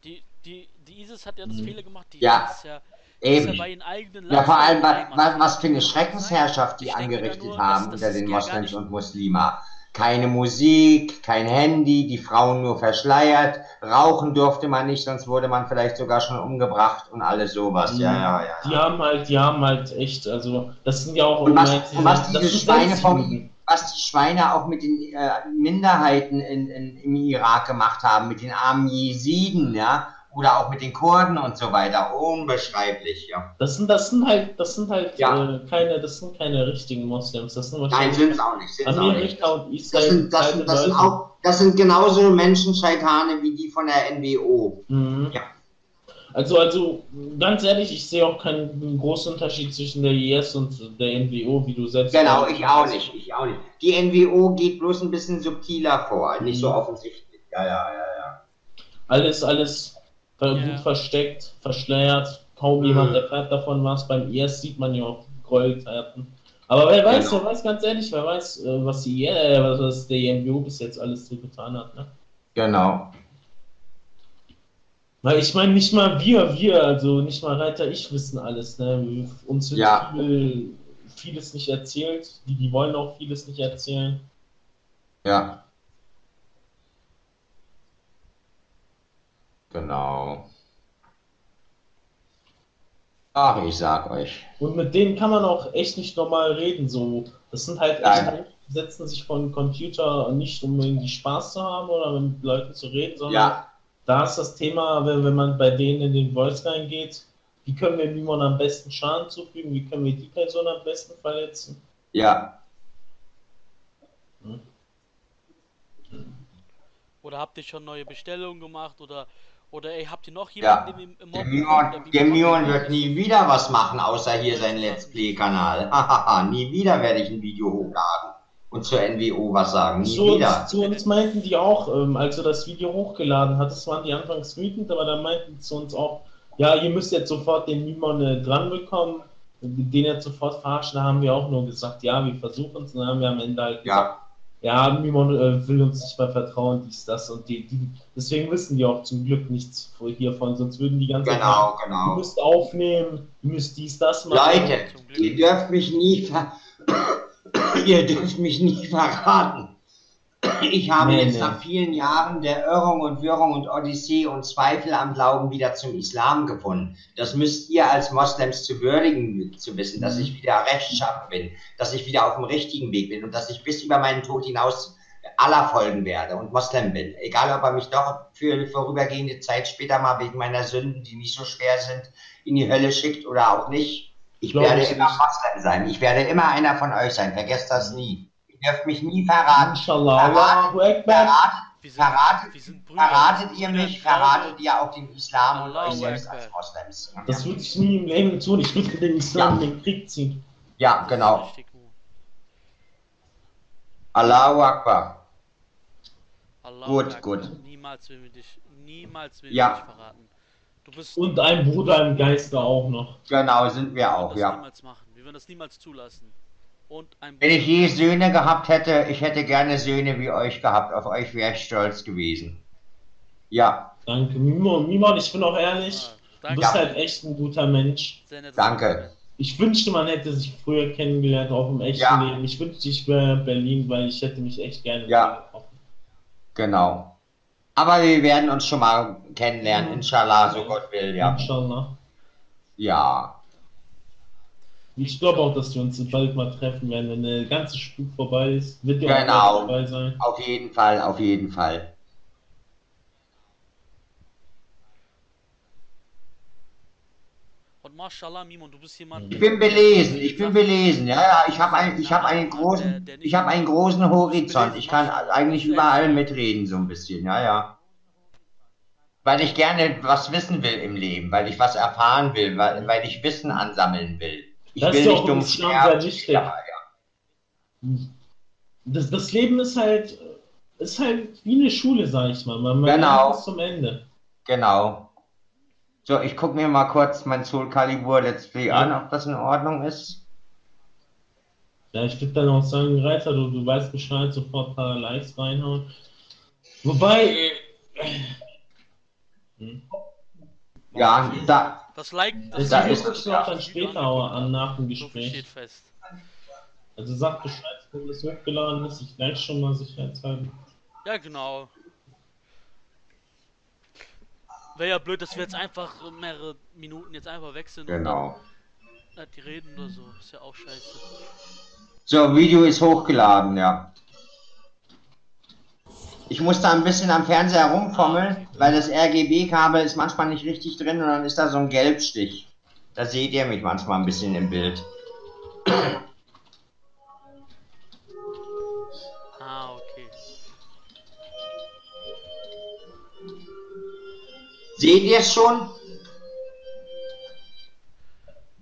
die, die, die ISIS hat jetzt Mhm. Fehler gemacht. Die Ja. ja, ist ja Eben. bei ihren eigenen Ja, vor allem, was, was, für eine Schreckensherrschaft die angerichtet nur, haben das- das unter den ja Moslems und Muslima. Keine Musik, kein Handy, die Frauen nur verschleiert, rauchen durfte man nicht, sonst wurde man vielleicht sogar schon umgebracht und alles sowas. Ja, ja, ja. Die haben halt, die haben halt echt, also, das sind ja auch. Und was, und was diese Schweine vom, was die Schweine auch mit den äh, Minderheiten in, in, im Irak gemacht haben, mit den armen Jesiden, ja, oder auch mit den Kurden und so weiter, unbeschreiblich, ja. Das sind, das sind halt, das sind halt Ja. äh, keine, das sind keine richtigen Moslems. Das sind Nein, sind es auch nicht, sind's auch nicht. Und Das Israel. sind, das, sind, das sind auch, das sind genauso Menschenscheitane wie die von der NWO. Mhm. Ja. Also, also, ganz ehrlich, ich sehe auch keinen großen Unterschied zwischen der IS und der NWO, wie du selbst Genau, gesagt ich hast. auch nicht, ich auch nicht. Die NWO geht bloß ein bisschen subtiler vor, nicht so Mhm. offensichtlich. Ja, ja, ja, ja. Alles, alles ver- Ja. gut versteckt, verschleiert. Kaum Mhm. jemand erfährt davon was. Beim IS sieht man ja auch die Gräueltaten. Aber wer weiß, Genau. wer weiß ganz ehrlich, wer weiß, äh, was die äh, was was der NWO bis jetzt alles so getan hat. Ne? Genau. Weil ich meine, nicht mal wir, wir, also nicht mal Reiter, ich wissen alles. Ne? Uns wird Ja. viel, vieles nicht erzählt. Die, die wollen auch vieles nicht erzählen. Ja. Genau. Ach, ich sag euch. Und mit denen kann man auch echt nicht normal reden. So, das sind halt echt. Leute, die setzen sich vor den Computer nicht, um irgendwie Spaß zu haben oder mit Leuten zu reden, sondern Ja, da ist das Thema, wenn, wenn man bei denen in den Voice reingeht, wie können wir Mimon am besten Schaden zufügen, wie können wir die Person am besten verletzen. ja. Oder habt ihr schon neue Bestellungen gemacht? Oder, oder ey, habt ihr noch Ja. jemanden im, im Der Mob- Mion, der Mion ihr wird nie wieder was machen, außer hier sein Let's Play-Kanal. Hahaha, nie wieder werde ich ein Video hochladen und zur NWO was sagen. Nie Zu wieder. uns, zu uns meinten die auch, ähm, als du das Video hochgeladen hattest, waren die anfangs wütend, aber dann meinten die zu uns auch, ja, ihr müsst jetzt sofort den Mimon äh, dran bekommen, den jetzt sofort verarschen. Da haben wir auch nur gesagt, ja, wir versuchen es. Und dann haben wir am Ende halt gesagt, Ja, ja, Mimon äh, will uns nicht mehr vertrauen, dies, das und die, die. Deswegen wissen die auch zum Glück nichts hiervon, sonst würden die ganze Zeit genau, sagen, ihr genau. müsst aufnehmen, ihr müsst dies, das machen. Leute, ihr dürft mich nie ver ihr dürft mich nie verraten. Ich habe Nee, jetzt nee. nach vielen Jahren der Irrung und Wirrung und Odyssee und Zweifel am Glauben wieder zum Islam gefunden. Das müsst ihr als Moslems zu würdigen, zu wissen, dass ich wieder rechtschaffen bin, dass ich wieder auf dem richtigen Weg bin und dass ich bis über meinen Tod hinaus aller folgen werde und Moslem bin. Egal, ob er mich doch für eine vorübergehende Zeit später mal wegen meiner Sünden, die nicht so schwer sind, in die Hölle schickt oder auch nicht. Ich Glaub werde ich immer. Moslem sein. Ich werde immer einer von euch sein. Vergesst das nie. Ihr dürft mich nie verraten. Inshallah, Verraten, Wir sind, verratet, wir sind Brüder. verratet ihr mich, verratet ihr auch den Islam und euch selbst als Moslems. Das würde ich nie im Leben tun. Ich würde den Islam in den Krieg ziehen. Ja, genau. Allahu Akbar. Allahu Gut, Akbar. gut. Niemals will wir dich, niemals will Ja. wir dich verraten. Du bist Und ein Bruder im Geiste auch noch. Genau, sind wir wir auch, das ja. niemals machen. Wir würden das niemals zulassen. Und ein Wenn ich je Söhne gehabt hätte, ich hätte gerne Söhne wie euch gehabt. Auf euch wäre ich stolz gewesen. Ja, Danke. Mimon, Mimon ich bin auch ehrlich. Ah, Du bist halt echt ein guter Mensch. Danke. Ich wünschte, man hätte sich früher kennengelernt, auch im echten Ja. Leben. Ich wünschte, ich wäre in Berlin, weil ich hätte mich echt gerne Ja. getroffen. Genau. Aber wir werden uns schon mal kennenlernen, Mhm. inshallah, so Gott will, ja. Inshallah. Ja, Ich glaube auch, dass wir uns bald mal treffen werden, wenn der ganze Spuk vorbei ist. Wird ja Genau. auch dabei sein. auf jeden Fall, auf jeden Fall. Und Mashallah, Mimon, du bist jemand. Ich bin belesen, ich bin belesen, ja, ja, ich habe ein, ich habe einen großen, ich habe einen großen Horizont. Ich kann eigentlich überall mitreden, so ein bisschen, ja, ja. Weil ich gerne was wissen will im Leben, weil ich was erfahren will, weil, weil ich Wissen ansammeln will. Ich Das will ist nicht auch dumm sterben. sehr wichtig. Ja, ja. Das, das Leben ist halt, ist halt wie eine Schule, sag ich mal. Man, man Genau. bis zum Ende. Genau. So, ich gucke mir mal kurz mein Soul Calibur Let's Play Ja. an, ob das in Ordnung ist. Ja, ich würde dann auch sagen, Reiter, du, du weißt Bescheid, sofort ein paar Likes reinhauen. Wobei, hm, Ja, da, Das Like, das Da Video ist- guckst du auch dann später auch an nach dem So viel steht Gespräch. fest. Also sag Bescheid, wenn das hochgeladen ist, ich gleich schon mal sicherheitshalber. Ja, genau. Wäre ja blöd, dass wir jetzt einfach mehrere Minuten jetzt einfach wechseln genau. und dann die reden oder so. Ist ja auch scheiße. So, Video ist hochgeladen, ja. Ich muss da ein bisschen am Fernseher rumfummeln, weil das RGB-Kabel ist manchmal nicht richtig drin und dann ist da so ein Gelbstich. Da seht ihr mich manchmal ein bisschen im Bild. Ah, okay. Seht ihr es schon?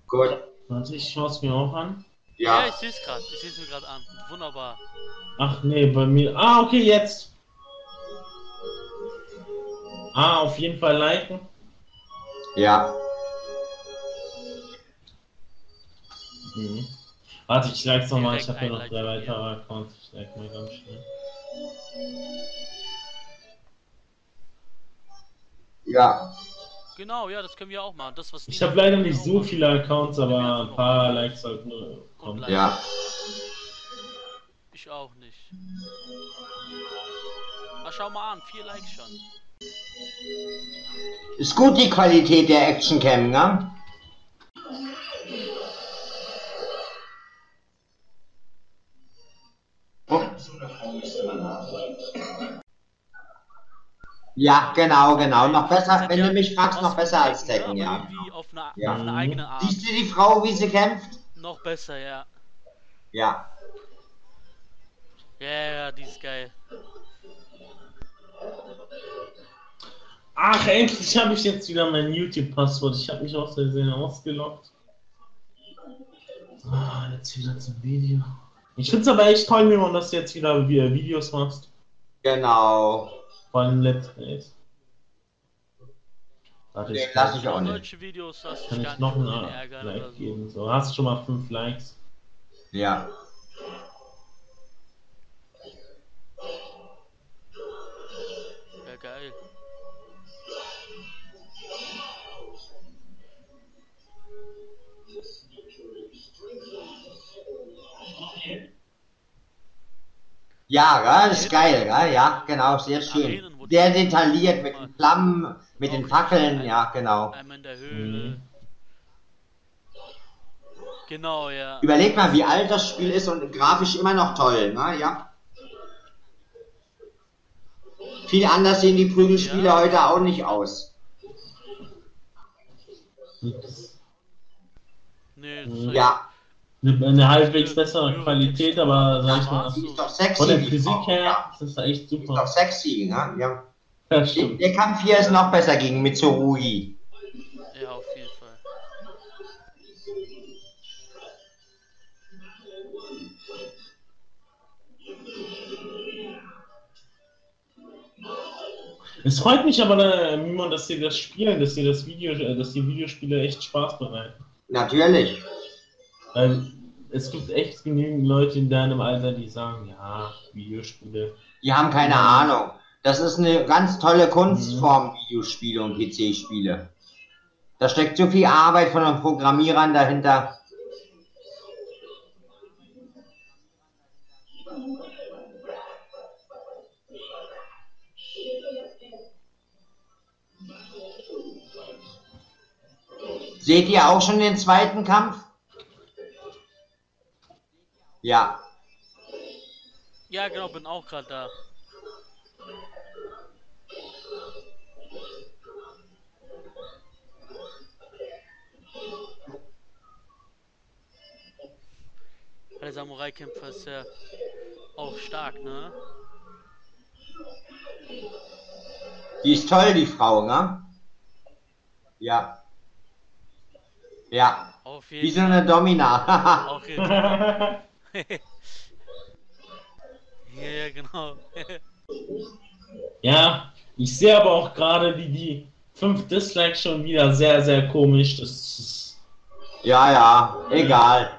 Gut. Warte, ich schaue es mir auch an. Ja, Ja, ich sehe es gerade. Ich sehe es mir gerade an. Wunderbar. Ach nee, bei mir. Ah, okay, jetzt. Ah, auf jeden Fall liken. ja. Mhm. Warte, ich like nochmal. Ich habe ja noch ein drei weitere Accounts. Ich like mal ganz schnell. Ja. Genau, ja, das können wir auch machen. Das, was Ich habe leider nicht so viele Accounts, aber ein paar Likes sollten kommen. Ja. Ich Ich auch nicht. Ach, schau mal an, vier Likes schon. Ist gut die Qualität der Actioncam, ne? Oh. Ja, genau, genau. Noch besser, wenn du mich fragst, noch besser als Decken, ne? ja. Auf eine, Ja. auf eine eigene Art. Siehst du die Frau, wie sie kämpft? Noch besser, ja. Ja. Ja, ja, die ist geil. Ach, endlich habe ich jetzt wieder mein YouTube-Passwort. Ich habe mich aus Versehen ausgeloggt. Ah, jetzt wieder zum Video. Ich finde es aber echt toll, Mimo, dass du jetzt wieder Vi- Videos machst. Genau. Vor allem Let's Plays. Warte, Nee, ich lass kann, ich auch nicht. Videos du kann ich noch ein Like so. geben. So, hast schon mal 5 Likes. Ja, Ja, gell, ist geil? Ja, genau, sehr schön. Sehr detailliert mit den Flammen, mit den Fackeln, ja, genau. Einmal in der Höhle. Mhm. Genau, ja. Überleg mal, wie alt das Spiel ist und grafisch immer noch toll, ne? Ja. Viel anders sehen die Prügelspiele Ja. heute auch nicht aus. Nee, das Ja, Eine, eine halbwegs bessere Qualität, aber sag ich mal, ist doch sexy. von der Physik her ja. ist das echt Die ist doch super. sexy, ne? Ja. Ja, Der, stimmt. der Kampf hier ist noch besser gegen Mitsurugi. Ja, auf jeden Fall. Es freut mich aber, äh, Mimon, dass dir das Spielen, dass dir das Video, äh, dass die Videospiele echt Spaß bereiten. Natürlich. Weil es gibt echt genügend Leute in deinem Alter, die sagen, ja, Videospiele. Die haben keine Ahnung. Das ist eine ganz tolle Kunstform, Videospiele und PC-Spiele. Da steckt so viel Arbeit von den Programmierern dahinter. Seht ihr auch schon den zweiten Kampf? Ja. Ja, genau, bin auch gerade da. Der Samurai-Kämpfer ist ja auch stark, ne? Die ist toll, die Frau, ne? Ja. Ja. Auf Wie jeden so eine Domina. Auf jeden Fall. ja, ja, genau. Ja, ich sehe aber auch gerade die, die fünf Dislikes schon wieder sehr, sehr komisch. Das ist, ja, ja. Egal.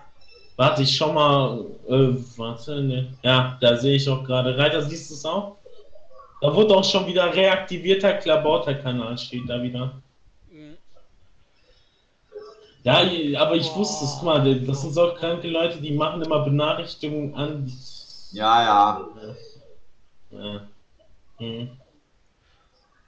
warte, ich schau mal. Äh, warte, ne. Ja, da sehe ich auch gerade. Reiter, siehst du es auch? Da wurde auch schon wieder reaktivierter Klabauter-Kanal, steht da wieder. Ja, aber ich wusste es, guck mal, das sind so kranke Leute, die machen immer Benachrichtigungen an. Ja, ja. Ja. Hm.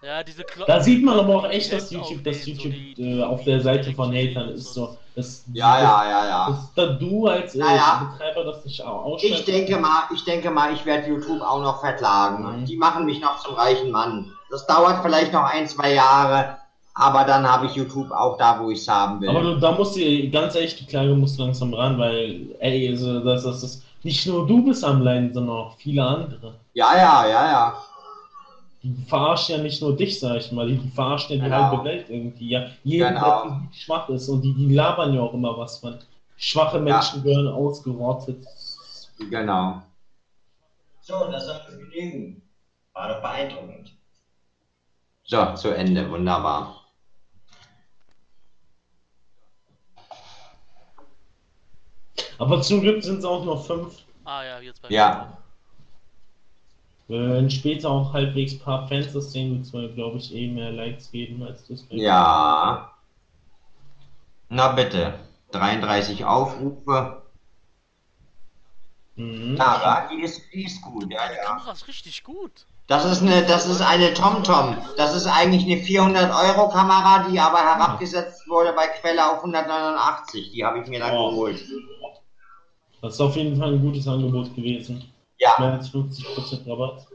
Ja, diese Klo Da sieht man aber auch echt, dass YouTube, dass YouTube äh, auf der Seite von Hatern ist so. Das, Ja, ja, ja, ja. Dass da du als äh, Ja. Betreiber das nicht au- Ich denke mal, ich denke mal, ich werde YouTube auch noch verklagen. Mhm. Die machen mich noch zum reichen Mann. Das dauert vielleicht noch ein, zwei Jahre, aber dann habe ich YouTube auch da, wo ich es haben will. Aber du, da musst du, ganz ehrlich, die Klage muss langsam ran, weil, ey, also, das, das, das, nicht nur du bist am Leiden, sondern auch viele andere. ja, ja, ja, ja. Die verarschen ja nicht nur dich, sag ich mal, die, die verarschen ja die Genau. halbe Welt irgendwie, ja. Jeden, Genau. der schwach ist und die, die labern ja auch immer was von. Schwache Menschen gehören ausgerottet. Genau. So, das soll genügen. War doch beeindruckend. So, zu Ende, wunderbar. Aber zum Glück sind es auch noch fünf. Ah ja, jetzt bei Ja. Wir werden später auch halbwegs ein paar Fans das sehen, wird zwar, glaube ich, eh mehr Likes geben als das. Ja. Na bitte. 33 Aufrufe. Mhm. Die ist, die ist gut, ja, Die ja. Kamera ist richtig gut. Das ist eine, das ist eine TomTom. Das ist eigentlich eine 400 Euro Kamera, die aber herabgesetzt wurde bei Quelle auf 189. Die habe ich mir dann Oh. geholt. Das ist auf jeden Fall ein gutes Angebot gewesen. Ja, Mehr als 50% Rabatt.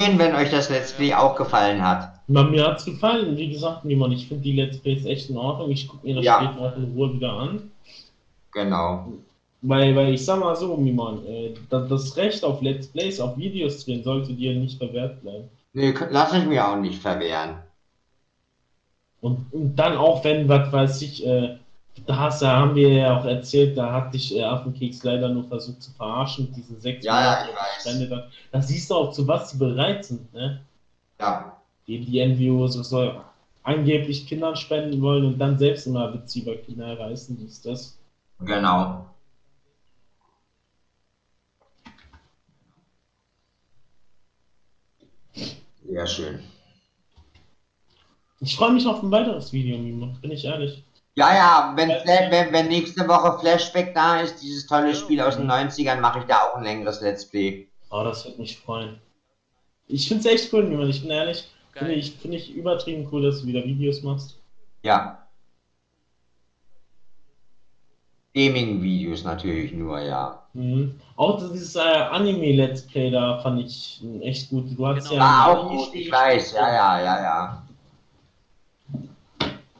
schön, wenn euch das Let's Play auch gefallen hat. Na, mir hat's gefallen. Wie gesagt, Nimon, ich finde die Let's Plays echt in Ordnung. Ich gucke mir das Ja. später auch in Ruhe wieder an. Genau. Weil, weil ich sag mal so, Mimon, äh, das, das Recht auf Let's Plays, auf Videos drehen, sollte dir nicht verwehrt bleiben. Nee, lass ich mir auch nicht verwehren. Und, und dann auch, wenn, was weiß ich, äh, da hast, da haben wir ja auch erzählt, da hat dich äh, Affenkeks leider nur versucht zu verarschen mit diesen sechs Ja, ja, ich weiß. hat. Da siehst du auch, zu was sie bereit sind, ne? Ja, Die, die NGOs, was soll angeblich Kindern spenden wollen und dann selbst immer Witze über Kinder reißen, wie ist das? genau. Sehr schön. Ich freue mich auf ein weiteres Video, Mimon, bin ich ehrlich. Ja, ja, wenn, wenn, wenn nächste Woche Flashback da ist, dieses tolle Spiel aus den 90ern, mache ich da auch ein längeres Let's Play. Oh, das wird mich freuen. Ich finde es echt cool, Mimon, ich bin ehrlich. Finde ich, finde ich übertrieben cool, dass du wieder Videos machst. Ja. Gaming-Videos natürlich nur, ja. Mhm. Auch dieses äh, Anime-Let's Play da fand ich echt gut. Du hast Genau. ja War ein auch gut, ich weiß, ja, ja, ja, ja.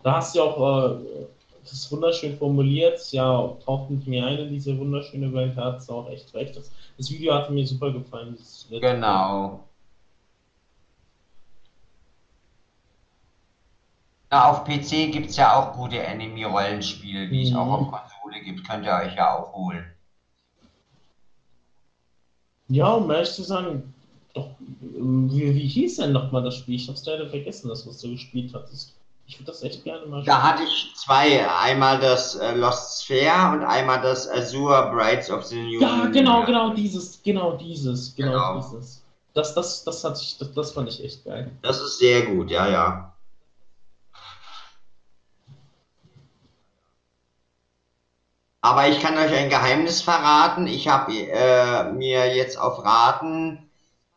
Da hast du auch äh, das wunderschön formuliert. Ja, taucht mit mir ein in diese wunderschöne Welt. Da hat auch echt recht. Das, das Video hat mir super gefallen. Genau. Na, auf PC gibt es ja auch gute Anime-Rollenspiele, die es Mhm. auch auf Konsole gibt. Könnt ihr euch ja auch holen. Ja, um ehrlich zu sagen, doch, ähm, wie, wie hieß denn nochmal das Spiel? Ich hab's leider vergessen, das, was du gespielt hattest. Ich würde das echt gerne mal Da hatte ich zwei. Einmal das äh, Lost Sphere und einmal das Azure Brides of the New Ja, genau, genau dieses, genau dieses, genau, Genau. dieses. Das, das, das hatte ich, das, das fand ich echt geil. Das ist sehr gut, ja, ja. Aber ich kann euch ein Geheimnis verraten. Ich habe äh, mir jetzt auf Raten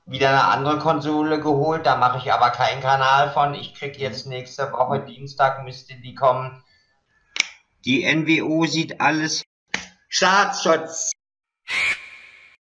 wieder eine andere Konsole geholt. Da mache ich aber keinen Kanal von. Ich krieg jetzt nächste Woche Dienstag müsste die kommen. Die NWO sieht alles Staatsschutz.